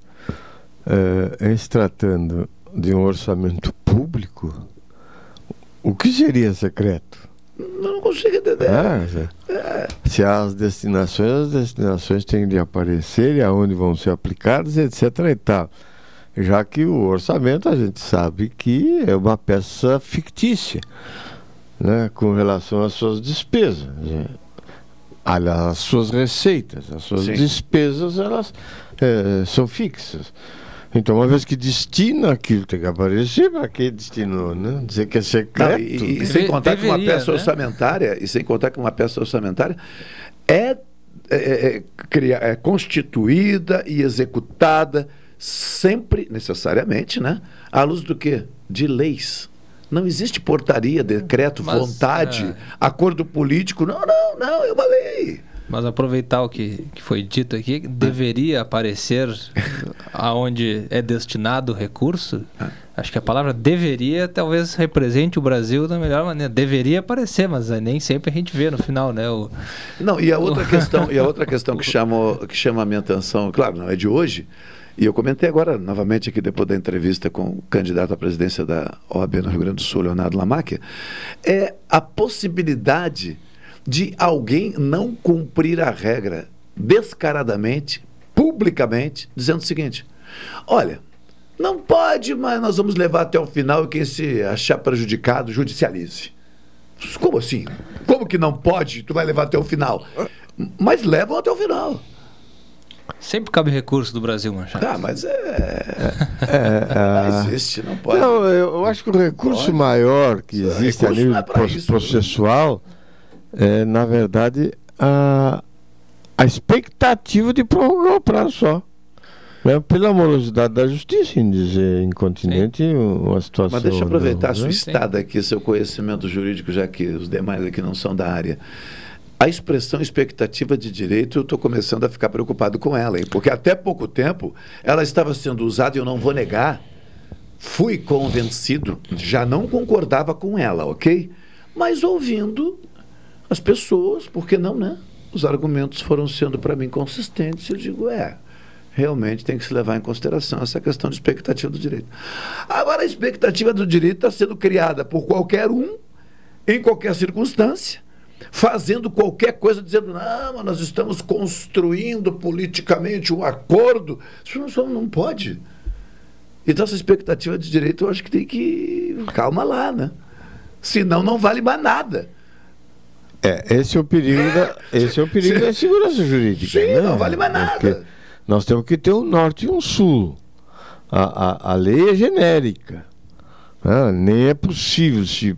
é, em se tratando de um orçamento público, o que seria secreto? Não consigo entender. É, se as destinações, as destinações têm de aparecer e aonde vão ser aplicadas, etc. e tal. Já que o orçamento a gente sabe que é uma peça fictícia, né, com relação às suas despesas. né. Aliás, as suas receitas, as suas Sim. despesas, elas eh, são fixas. Então, uma vez que destina aquilo, tem que aparecer para que destinou, né? Dizer que é Não, secreto. e, e sem contar que uma Deveria, peça né? orçamentária, e sem contar que uma peça orçamentária é, é, é, é constituída e executada sempre, necessariamente, né? À luz do quê? De leis. Não existe portaria, decreto, Mas, vontade, é. acordo político. Não, não, não, é uma lei. Mas aproveitar o que, que foi dito aqui, deveria aparecer aonde é destinado o recurso. Acho que a palavra deveria talvez represente o Brasil da melhor maneira. Deveria aparecer, mas nem sempre a gente vê no final, né? O, Não, e a outra <laughs> questão, e a outra questão que, chamou, que chama a minha atenção, claro, não é de hoje, e eu comentei agora novamente aqui depois da entrevista com o candidato à presidência da OAB no Rio Grande do Sul, Leonardo Lamáquia, é a possibilidade de alguém não cumprir a regra descaradamente, publicamente, dizendo o seguinte: olha, não pode, mas nós vamos levar até o final e quem se achar prejudicado, judicialize. Como assim? Como que não pode? Tu vai levar até o final. Mas levam até o final. Sempre cabe recurso do Brasil, Machado. Ah, mas é. É, <laughs> Não ah, existe, não pode. Não, eu, eu acho que o recurso Pode. maior que existe a nível não é pra pro- isso. processual é, na verdade, a, a expectativa de prorrogar o prazo só. Né? Pela morosidade da justiça em dizer incontinente uma situação. Mas deixa eu aproveitar a sua né? estada aqui, seu conhecimento jurídico, já que os demais aqui não são da área. A expressão expectativa de direito, eu estou começando a ficar preocupado com ela, hein? porque até pouco tempo ela estava sendo usada, e eu não vou negar, fui convencido, já não concordava com ela, ok? Mas ouvindo as pessoas, por que não, né? Os argumentos foram sendo para mim consistentes, eu digo, é, realmente tem que se levar em consideração essa questão de expectativa do direito. Agora, a expectativa do direito está sendo criada por qualquer um, em qualquer circunstância, fazendo qualquer coisa, dizendo, não, mas nós estamos construindo politicamente um acordo. Isso não, não pode. Então, essa expectativa de direito, eu acho que tem que. Calma lá, né? Senão, não vale mais nada. É, esse é o perigo da, esse é o perigo Sim. da segurança jurídica. Sim, né? não vale mais nada. Nós temos que ter um norte e um sul. A, a, a lei é genérica. né? Nem é possível se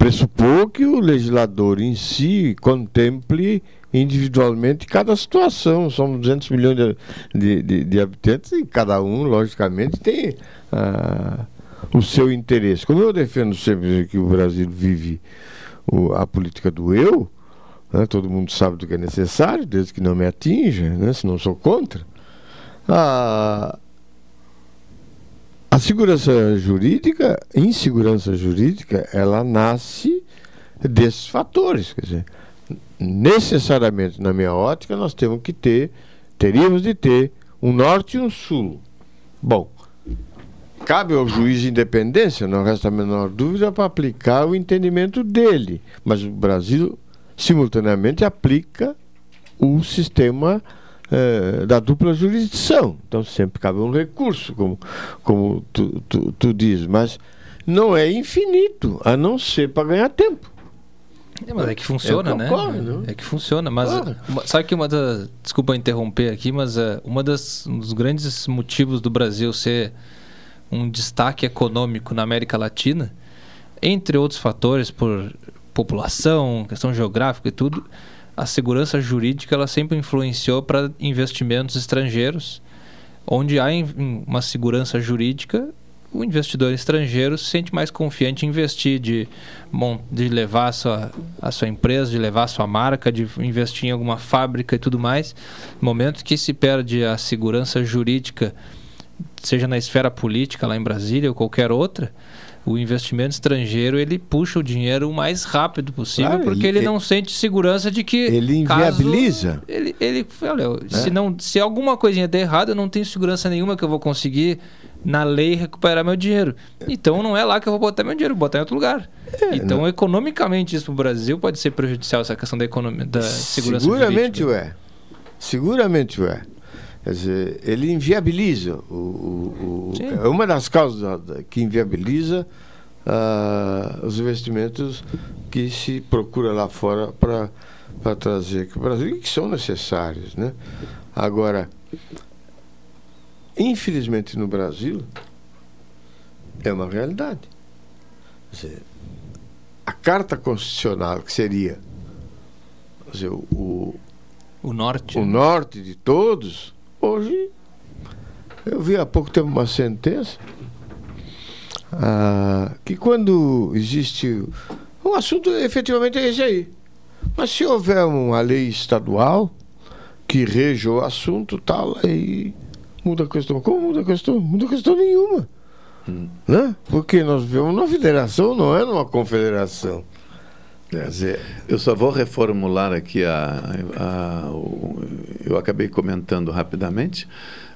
pressupor que o legislador em si contemple individualmente cada situação. São 200 milhões de, de, de- de habitantes e cada um, logicamente, tem ah, o seu interesse. Como eu defendo sempre que o Brasil vive o- a política do eu, né, todo mundo sabe do que é necessário, desde que não me atinja, né, se não sou contra. A, a segurança jurídica, insegurança jurídica, ela nasce desses fatores. Quer dizer, necessariamente, na minha ótica, nós temos que ter, teríamos de ter um norte e um sul. Bom, cabe ao juiz de independência, não resta a menor dúvida, para aplicar o entendimento dele. Mas o Brasil, simultaneamente, aplica o sistema eh, da dupla jurisdição. Então sempre cabe um recurso, como, como tu, tu, tu diz, mas não é infinito, a não ser para ganhar tempo. É, mas é que funciona, né? É que funciona. Mas Claro. sabe que uma das. Desculpa interromper aqui, mas é, uma das, um dos grandes motivos do Brasil ser um destaque econômico na América Latina, entre outros fatores, por população, questão geográfica e tudo, a segurança jurídica ela sempre influenciou para investimentos estrangeiros, onde há uma segurança jurídica, o investidor estrangeiro se sente mais confiante em investir, de, de levar a sua, a sua empresa, de levar a sua marca, de investir em alguma fábrica e tudo mais. No momento que se perde a segurança jurídica, seja na esfera política lá em Brasília ou qualquer outra, o investimento estrangeiro ele puxa o dinheiro o mais rápido possível, Claro, porque ele- ele, não sente segurança de que Ele inviabiliza. ele, ele olha, se, É. não, se alguma coisinha der errado, eu não tenho segurança nenhuma que eu vou conseguir, na lei, recuperar meu dinheiro. Então não é lá que eu vou botar meu dinheiro, vou botar em outro lugar. então, economicamente, isso para o Brasil pode ser prejudicial, essa questão da, economia, da segurança Seguramente jurídica. é. Seguramente é. Quer dizer, ele inviabiliza. O, o- o- é uma das causas da- da- que inviabiliza ah, os investimentos que se procura lá fora para trazer aqui para o Brasil e que são necessários. Né? Agora, infelizmente no Brasil, é uma realidade. Quer dizer, a Carta Constitucional, que seria dizer, o, o norte, o norte de todos, hoje eu vi há pouco tempo uma sentença ah, que quando existe um assunto efetivamente é esse aí. Mas se houver uma lei estadual que reja o assunto, tal, aí muda a questão. Como muda a questão? Muda a questão nenhuma. Né? Porque nós vivemos numa federação, não é numa confederação. Quer dizer, Eu só vou reformular aqui a, a- o- eu acabei comentando rapidamente,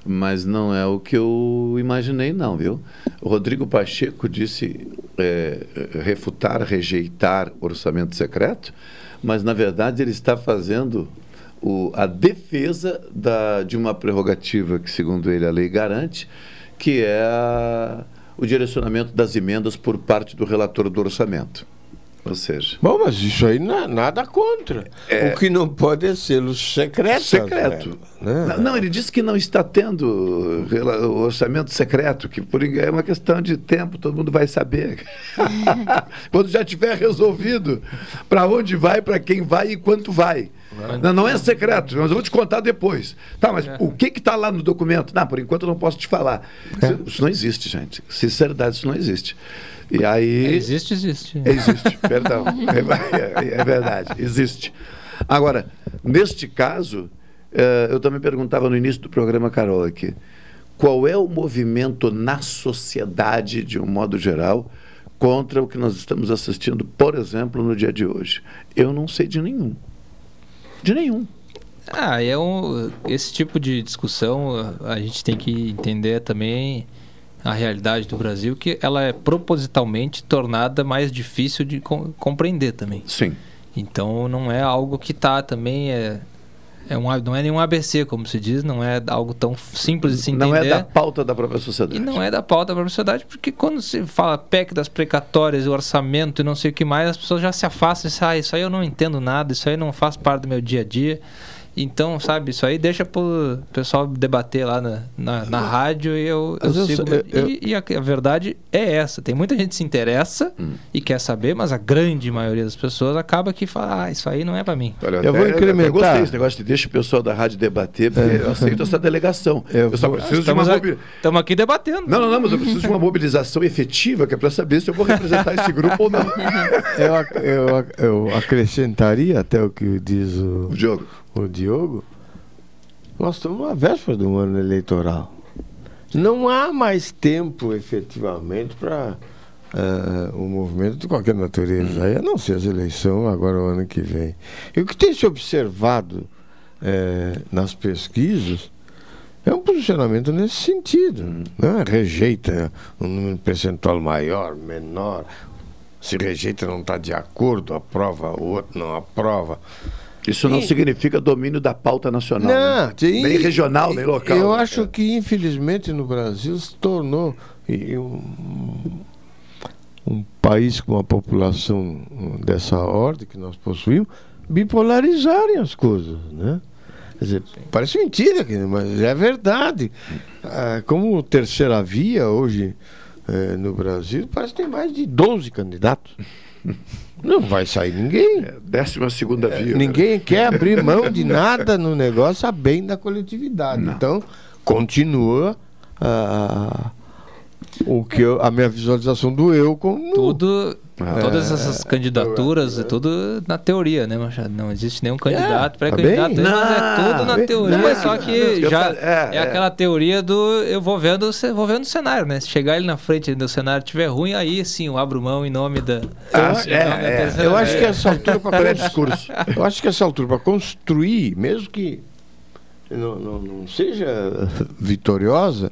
mas não é o que eu imaginei não, viu? O Rodrigo Pacheco disse é, refutar, rejeitar orçamento secreto, mas na verdade ele está fazendo o- a defesa da- de uma prerrogativa que, segundo ele, a lei garante, que é a- o direcionamento das emendas por parte do relator do orçamento. Ou seja, Bom, mas isso aí não é nada contra. O que não pode é selo secreto. Secreto. Né? Não, não, ele disse que não está tendo o orçamento secreto, que por é uma questão de tempo, todo mundo vai saber. <laughs> Quando já tiver resolvido para onde vai, para quem vai e quanto vai. Não, não é secreto, mas eu vou te contar depois. Tá, mas o que está lá no documento? Não, por enquanto eu não posso te falar. Isso, isso não existe, gente. Sinceridade, isso não existe. E aí. Existe, existe. Existe, perdão. É, é verdade, existe. Agora, neste caso, eh, eu também perguntava no início do programa, Carol, aqui, qual é o movimento na sociedade, de um modo geral, contra o que nós estamos assistindo, por exemplo, no dia de hoje? Eu não sei de nenhum. De nenhum. Ah, é um, esse tipo de discussão a gente tem que entender também a realidade do Brasil, que ela é propositalmente tornada mais difícil de com- compreender também. Sim. Então não é algo que tá também é, é um, não é nenhum ABC, como se diz, não é algo tão simples de se entender. Não é da pauta da própria sociedade. E não é da pauta da sociedade, porque quando se fala PEC das precatórias, o orçamento e não sei o que mais, as pessoas já se afastam e dizem, ah, isso aí eu não entendo nada, isso aí não faz parte do meu dia a dia. Então, sabe, isso aí deixa pro pessoal debater lá na, na, na rádio e eu, eu eu sigo. só- eu- E, e a, a verdade é essa. Tem muita gente que se interessa Hum. e quer saber, mas a grande maioria das pessoas acaba que fala, ah, isso aí não é para mim. Olha, Eu vou incrementar. Eu gostei desse negócio de deixa o pessoal da rádio debater, porque eu aceito essa delegação. Eu, só vou- preciso de uma Estamos, mobi- estamos aqui debatendo. Não, não, não, mas eu preciso de uma mobilização efetiva, que é para saber se eu vou representar esse grupo ou não. <laughs> Eu, eu, eu acrescentaria até o que diz o, o Diogo. O Diogo. Nós estamos na véspera do ano eleitoral. Não há mais tempo, efetivamente, para um movimento de qualquer natureza, a não ser as eleições agora o ano que vem. E o que tem se observado eh, nas pesquisas é um posicionamento nesse sentido. Né? Rejeita um número percentual maior, menor. Se rejeita, não está de acordo, aprova, o outro não aprova. Isso não significa domínio da pauta nacional. Não, né? tem- nem regional, nem local. Eu né? acho que, infelizmente, no Brasil se tornou um, um país com uma população dessa ordem que nós possuímos, bipolarizarem as coisas, né? Quer dizer, parece mentira, mas é verdade. Ah, como terceira via hoje eh, no Brasil, parece que tem mais de 12 candidatos. <laughs> Não vai sair ninguém. É, Décima segunda via. Ninguém <laughs> quer abrir mão de nada no negócio a bem da coletividade. Então, continua a, o que eu- a minha visualização do eu como Tudo, É. todas essas candidaturas, é tudo na teoria, né, Machado? Não existe nenhum candidato, tá pré-candidato, bem. mas é tudo na Não, teoria, não, só que não, já é, é, é. aquela teoria do eu vou vendo, vou vendo o cenário, né? Se chegar ele na frente do cenário tiver ruim, aí sim eu abro mão em nome da. Ah, em é, nome da é. terceira Eu acho que essa altura para Pré-discurso. Eu acho que essa altura para construir, mesmo que não, não, não seja vitoriosa,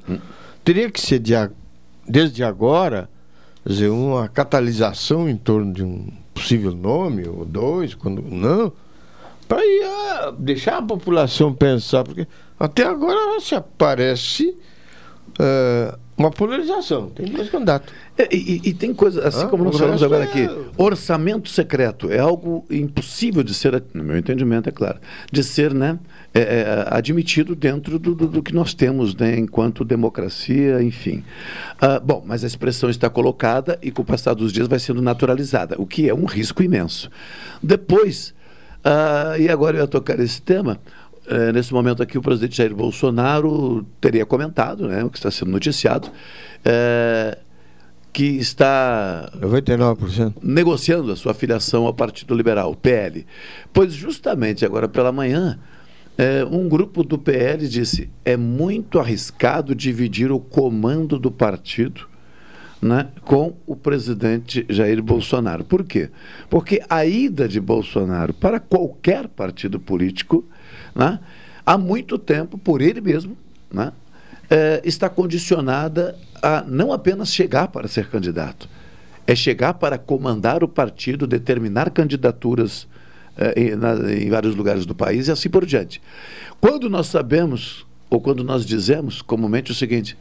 teria que ser de, desde agora, dizer, uma catalisação em torno de um possível nome ou dois, quando não, para deixar a população pensar, porque até agora se aparece eh, uma polarização, tem dois candidatos. É, e, e- e tem coisa, assim Ah, como nós falamos agora é- aqui, orçamento secreto é algo impossível de ser, no meu entendimento, é claro, de ser né, é, é, admitido dentro do, do- do que nós temos né, enquanto democracia, enfim. Ah, bom, mas a expressão está colocada e com o passar dos dias vai sendo naturalizada, o que é um risco imenso. Depois, ah, e agora eu ia tocar esse tema, eh, nesse momento aqui o presidente Jair Bolsonaro teria comentado, né, o que está sendo noticiado, eh, que está 99%. negociando a sua filiação ao Partido Liberal, PL. Pois justamente agora pela manhã, eh, um grupo do PL disse é muito arriscado dividir o comando do partido né, com o presidente Jair Bolsonaro. Por quê? Porque a ida de Bolsonaro para qualquer partido político, né, há muito tempo, por ele mesmo, né, eh, está condicionada a não apenas chegar para ser candidato, é chegar para comandar o partido, determinar candidaturas em, na- em vários lugares do país e assim por diante. Quando nós sabemos, ou quando nós dizemos comumente o seguinte: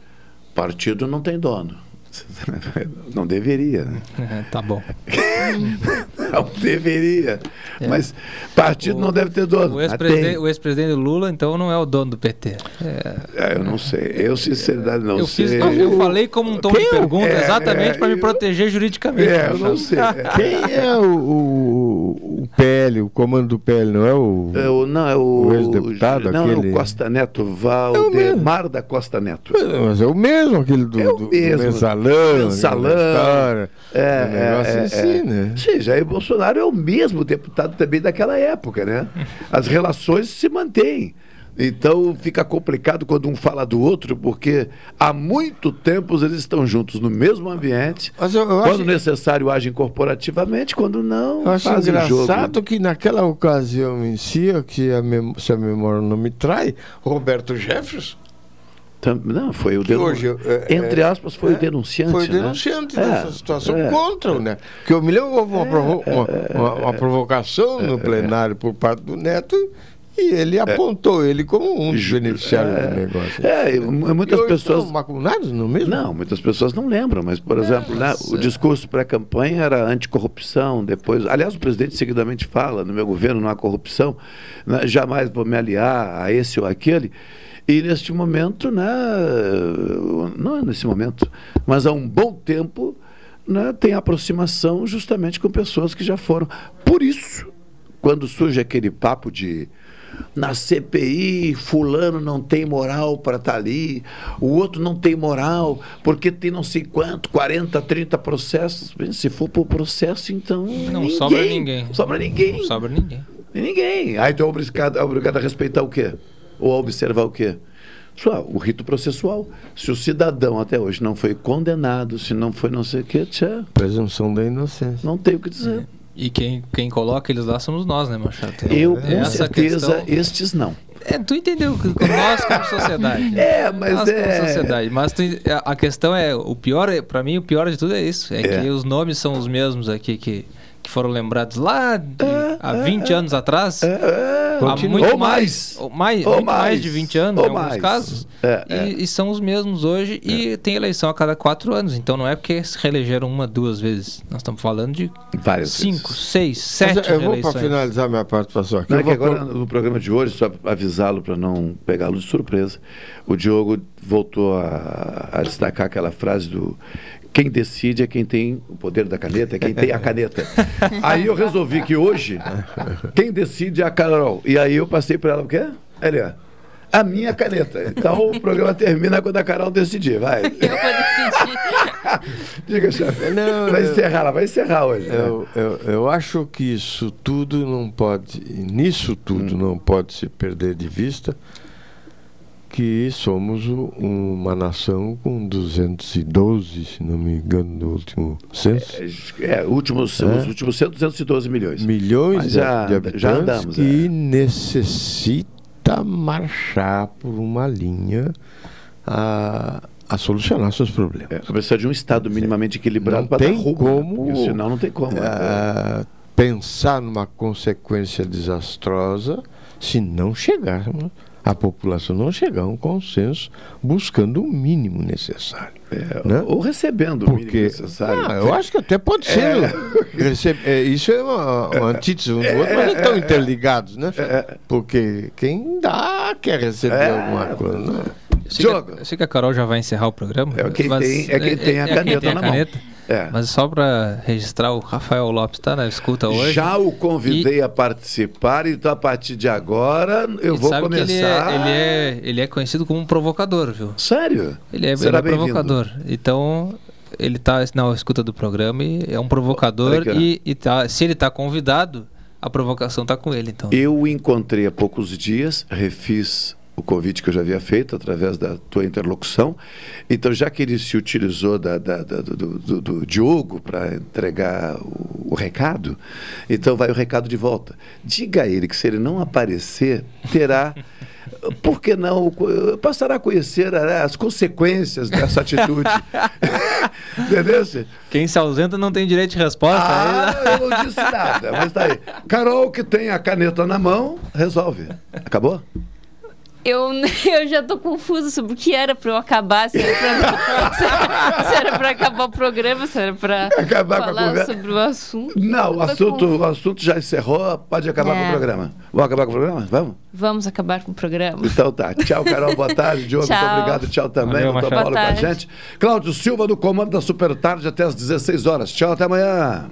partido não tem dono. <laughs> Não deveria, né? É, <laughs> tá bom. <laughs> <laughs> Não deveria. Mas partido não deve ter dono. O Mas ex-presidente o ex-presidente Lula, então, não é o dono do PT. É, É, eu não sei. Eu, sinceridade, não eu, sei. fiz, não, eu falei como um tom de Quem- pergunta é, exatamente é, para me proteger juridicamente. É, eu não sei. <laughs> Quem é o, o, o PL, o comando do PL, não é o, É o, não, é o. o ex-deputado? Não, aquele... é o Costa Neto, Valdemar da Costa Neto. Mas é o mesmo, aquele do, do, do mesmo. mensalão. Mensalão. história. É, é, é, assim, é. né? Sim, Jair Bolsonaro é o mesmo deputado também daquela época, né? As relações se mantêm. Então fica complicado quando um fala do outro, porque há muito tempo eles estão juntos no mesmo ambiente. Eu- eu quando acho- necessário agem corporativamente, quando não Eu acho fazem engraçado jogo. que naquela ocasião em si, que a se a memória não me trai, Roberto Jefferson, Não, foi o denun... hoje é- entre aspas foi é, o denunciante, foi o né? denunciante É, dessa situação é. contra o Neto. Que eu me lembro houve uma, provo- uma, uma- uma provocação no plenário por parte do Neto e ele apontou ele como um dos beneficiários do negócio. É, mu- muitas E pessoas. macunados no mesmo? Não, muitas pessoas não lembram, mas, por exemplo, né, o discurso pré-campanha era anticorrupção, depois. Aliás, o presidente seguidamente fala: no meu governo não há corrupção, né, jamais vou me aliar a esse ou aquele. E neste momento, né, não é nesse momento, mas há um bom tempo, né, tem aproximação justamente com pessoas que já foram. Por isso, quando surge aquele papo de na CPI, fulano não tem moral para estar ali, o outro não tem moral, porque tem não sei quanto, 40, 30 processos. Se for por processo, então. Não ninguém, sobra ninguém. Sobra ninguém. Não sobra ninguém. Ninguém. Aí tu é obrigado, é obrigado a respeitar o quê? Ou a observar o quê? Só o rito processual. Se o cidadão até hoje não foi condenado, se não foi não sei o quê, tchau. Presunção da inocência. Não tem o que dizer. E quem, quem coloca eles lá somos nós, né, Machado? Eu, É com essa certeza, questão- estes não. É, tu entendeu, nós como sociedade. <laughs> É, mas nós é- como sociedade. Mas tu- a questão é, o pior, é- pra mim, o pior de tudo é isso. É, É. que os nomes são os mesmos aqui que, que foram lembrados lá de- É, há 20 anos atrás. há Continua. muito Ou mais. Ou mais, Ou muito mais. mais. de 20 anos, em alguns mais. casos. É, e, é. e são os mesmos hoje. E tem eleição a cada quatro anos. Então não é porque se reelegeram uma, duas vezes. Nós estamos falando de Várias cinco, vezes. seis, sete Mas eu vou para finalizar minha participação aqui. Não, é eu que vou agora no programa de hoje, só avisá-lo para não pegá-lo de surpresa, o Diogo voltou a, a destacar aquela frase do quem decide é quem tem o poder da caneta, é quem tem a caneta. <laughs> aí eu resolvi que hoje, quem decide é a Carol. E aí eu passei para ela o quê? Ele é. a minha caneta. Então o programa termina quando a Carol decidir. Vai. Eu vou decidir. <laughs> Diga, chefe. Não, vai eu- encerrar, ela vai encerrar hoje. né? Eu, eu, eu acho que isso tudo não pode, nisso tudo não pode se perder de vista que somos uma nação com 212, se não me engano, no último censo. É, últimos, É. os últimos 100, 212 milhões. milhões Mas já, de habitantes já andamos. é. que necessita marchar por uma linha a, a solucionar seus problemas. É, precisa de um Estado minimamente equilibrado Não para dar tem rumo. né? como- senão não tem como. né? ah, pensar numa consequência desastrosa se não chegarmos, a população não chegar a um consenso buscando o mínimo necessário. né? Ou recebendo o mínimo Porque, necessário. Ah, eu acho que até pode ser. É. Recebe- é, isso é uma, uma antítese um do outro, mas eles estão interligados, né? É. Porque quem dá quer receber É. alguma coisa. Né? Eu sei, que a, eu sei que a Carol já vai encerrar o programa. É quem tem- é quem tem a caneta tem a na mão. caneta. É. Mas só para registrar, o Rafael Lopes está na escuta hoje. Já o convidei a participar, então a partir de agora eu E vou que ele começar. é, ele, é, ele é conhecido como um provocador, viu? Sério? Ele é, Será ele é provocador. Então, ele tá na escuta do programa e é um provocador. Aqui, e e tá, se ele tá convidado, a provocação tá com ele. Então. Eu o encontrei há poucos dias, refiz o convite que eu já havia feito através da tua interlocução. Então, já que ele se utilizou da, da- da- do, do- do Diogo para entregar o, o recado, então vai o recado de volta. Diga a ele que se ele não aparecer, terá. <laughs> Por que não? Passará a conhecer né, as consequências dessa atitude. <laughs> Entendeu? Quem se ausenta não tem direito de resposta. Ah, eu não disse nada, mas tá aí. Carol, que tem a caneta na mão, resolve. Acabou? Eu, <laughs> eu já tô confusa sobre o que era pra eu acabar, se era pra, <laughs> se era, se era pra acabar o programa, se era pra Acabar com a falar sobre o assunto. Não, o assunto, com- o assunto já encerrou, pode acabar É. com o programa. Vamos acabar com o programa? Vamos? Vamos acabar com o programa. Então tá. Tchau, Carol, boa tarde. Diogo, muito obrigado. Tchau também. Valeu. Paulo com a Boa gente. Cláudio Silva, do comando da Super Tarde, até às 16 horas. Tchau, até amanhã.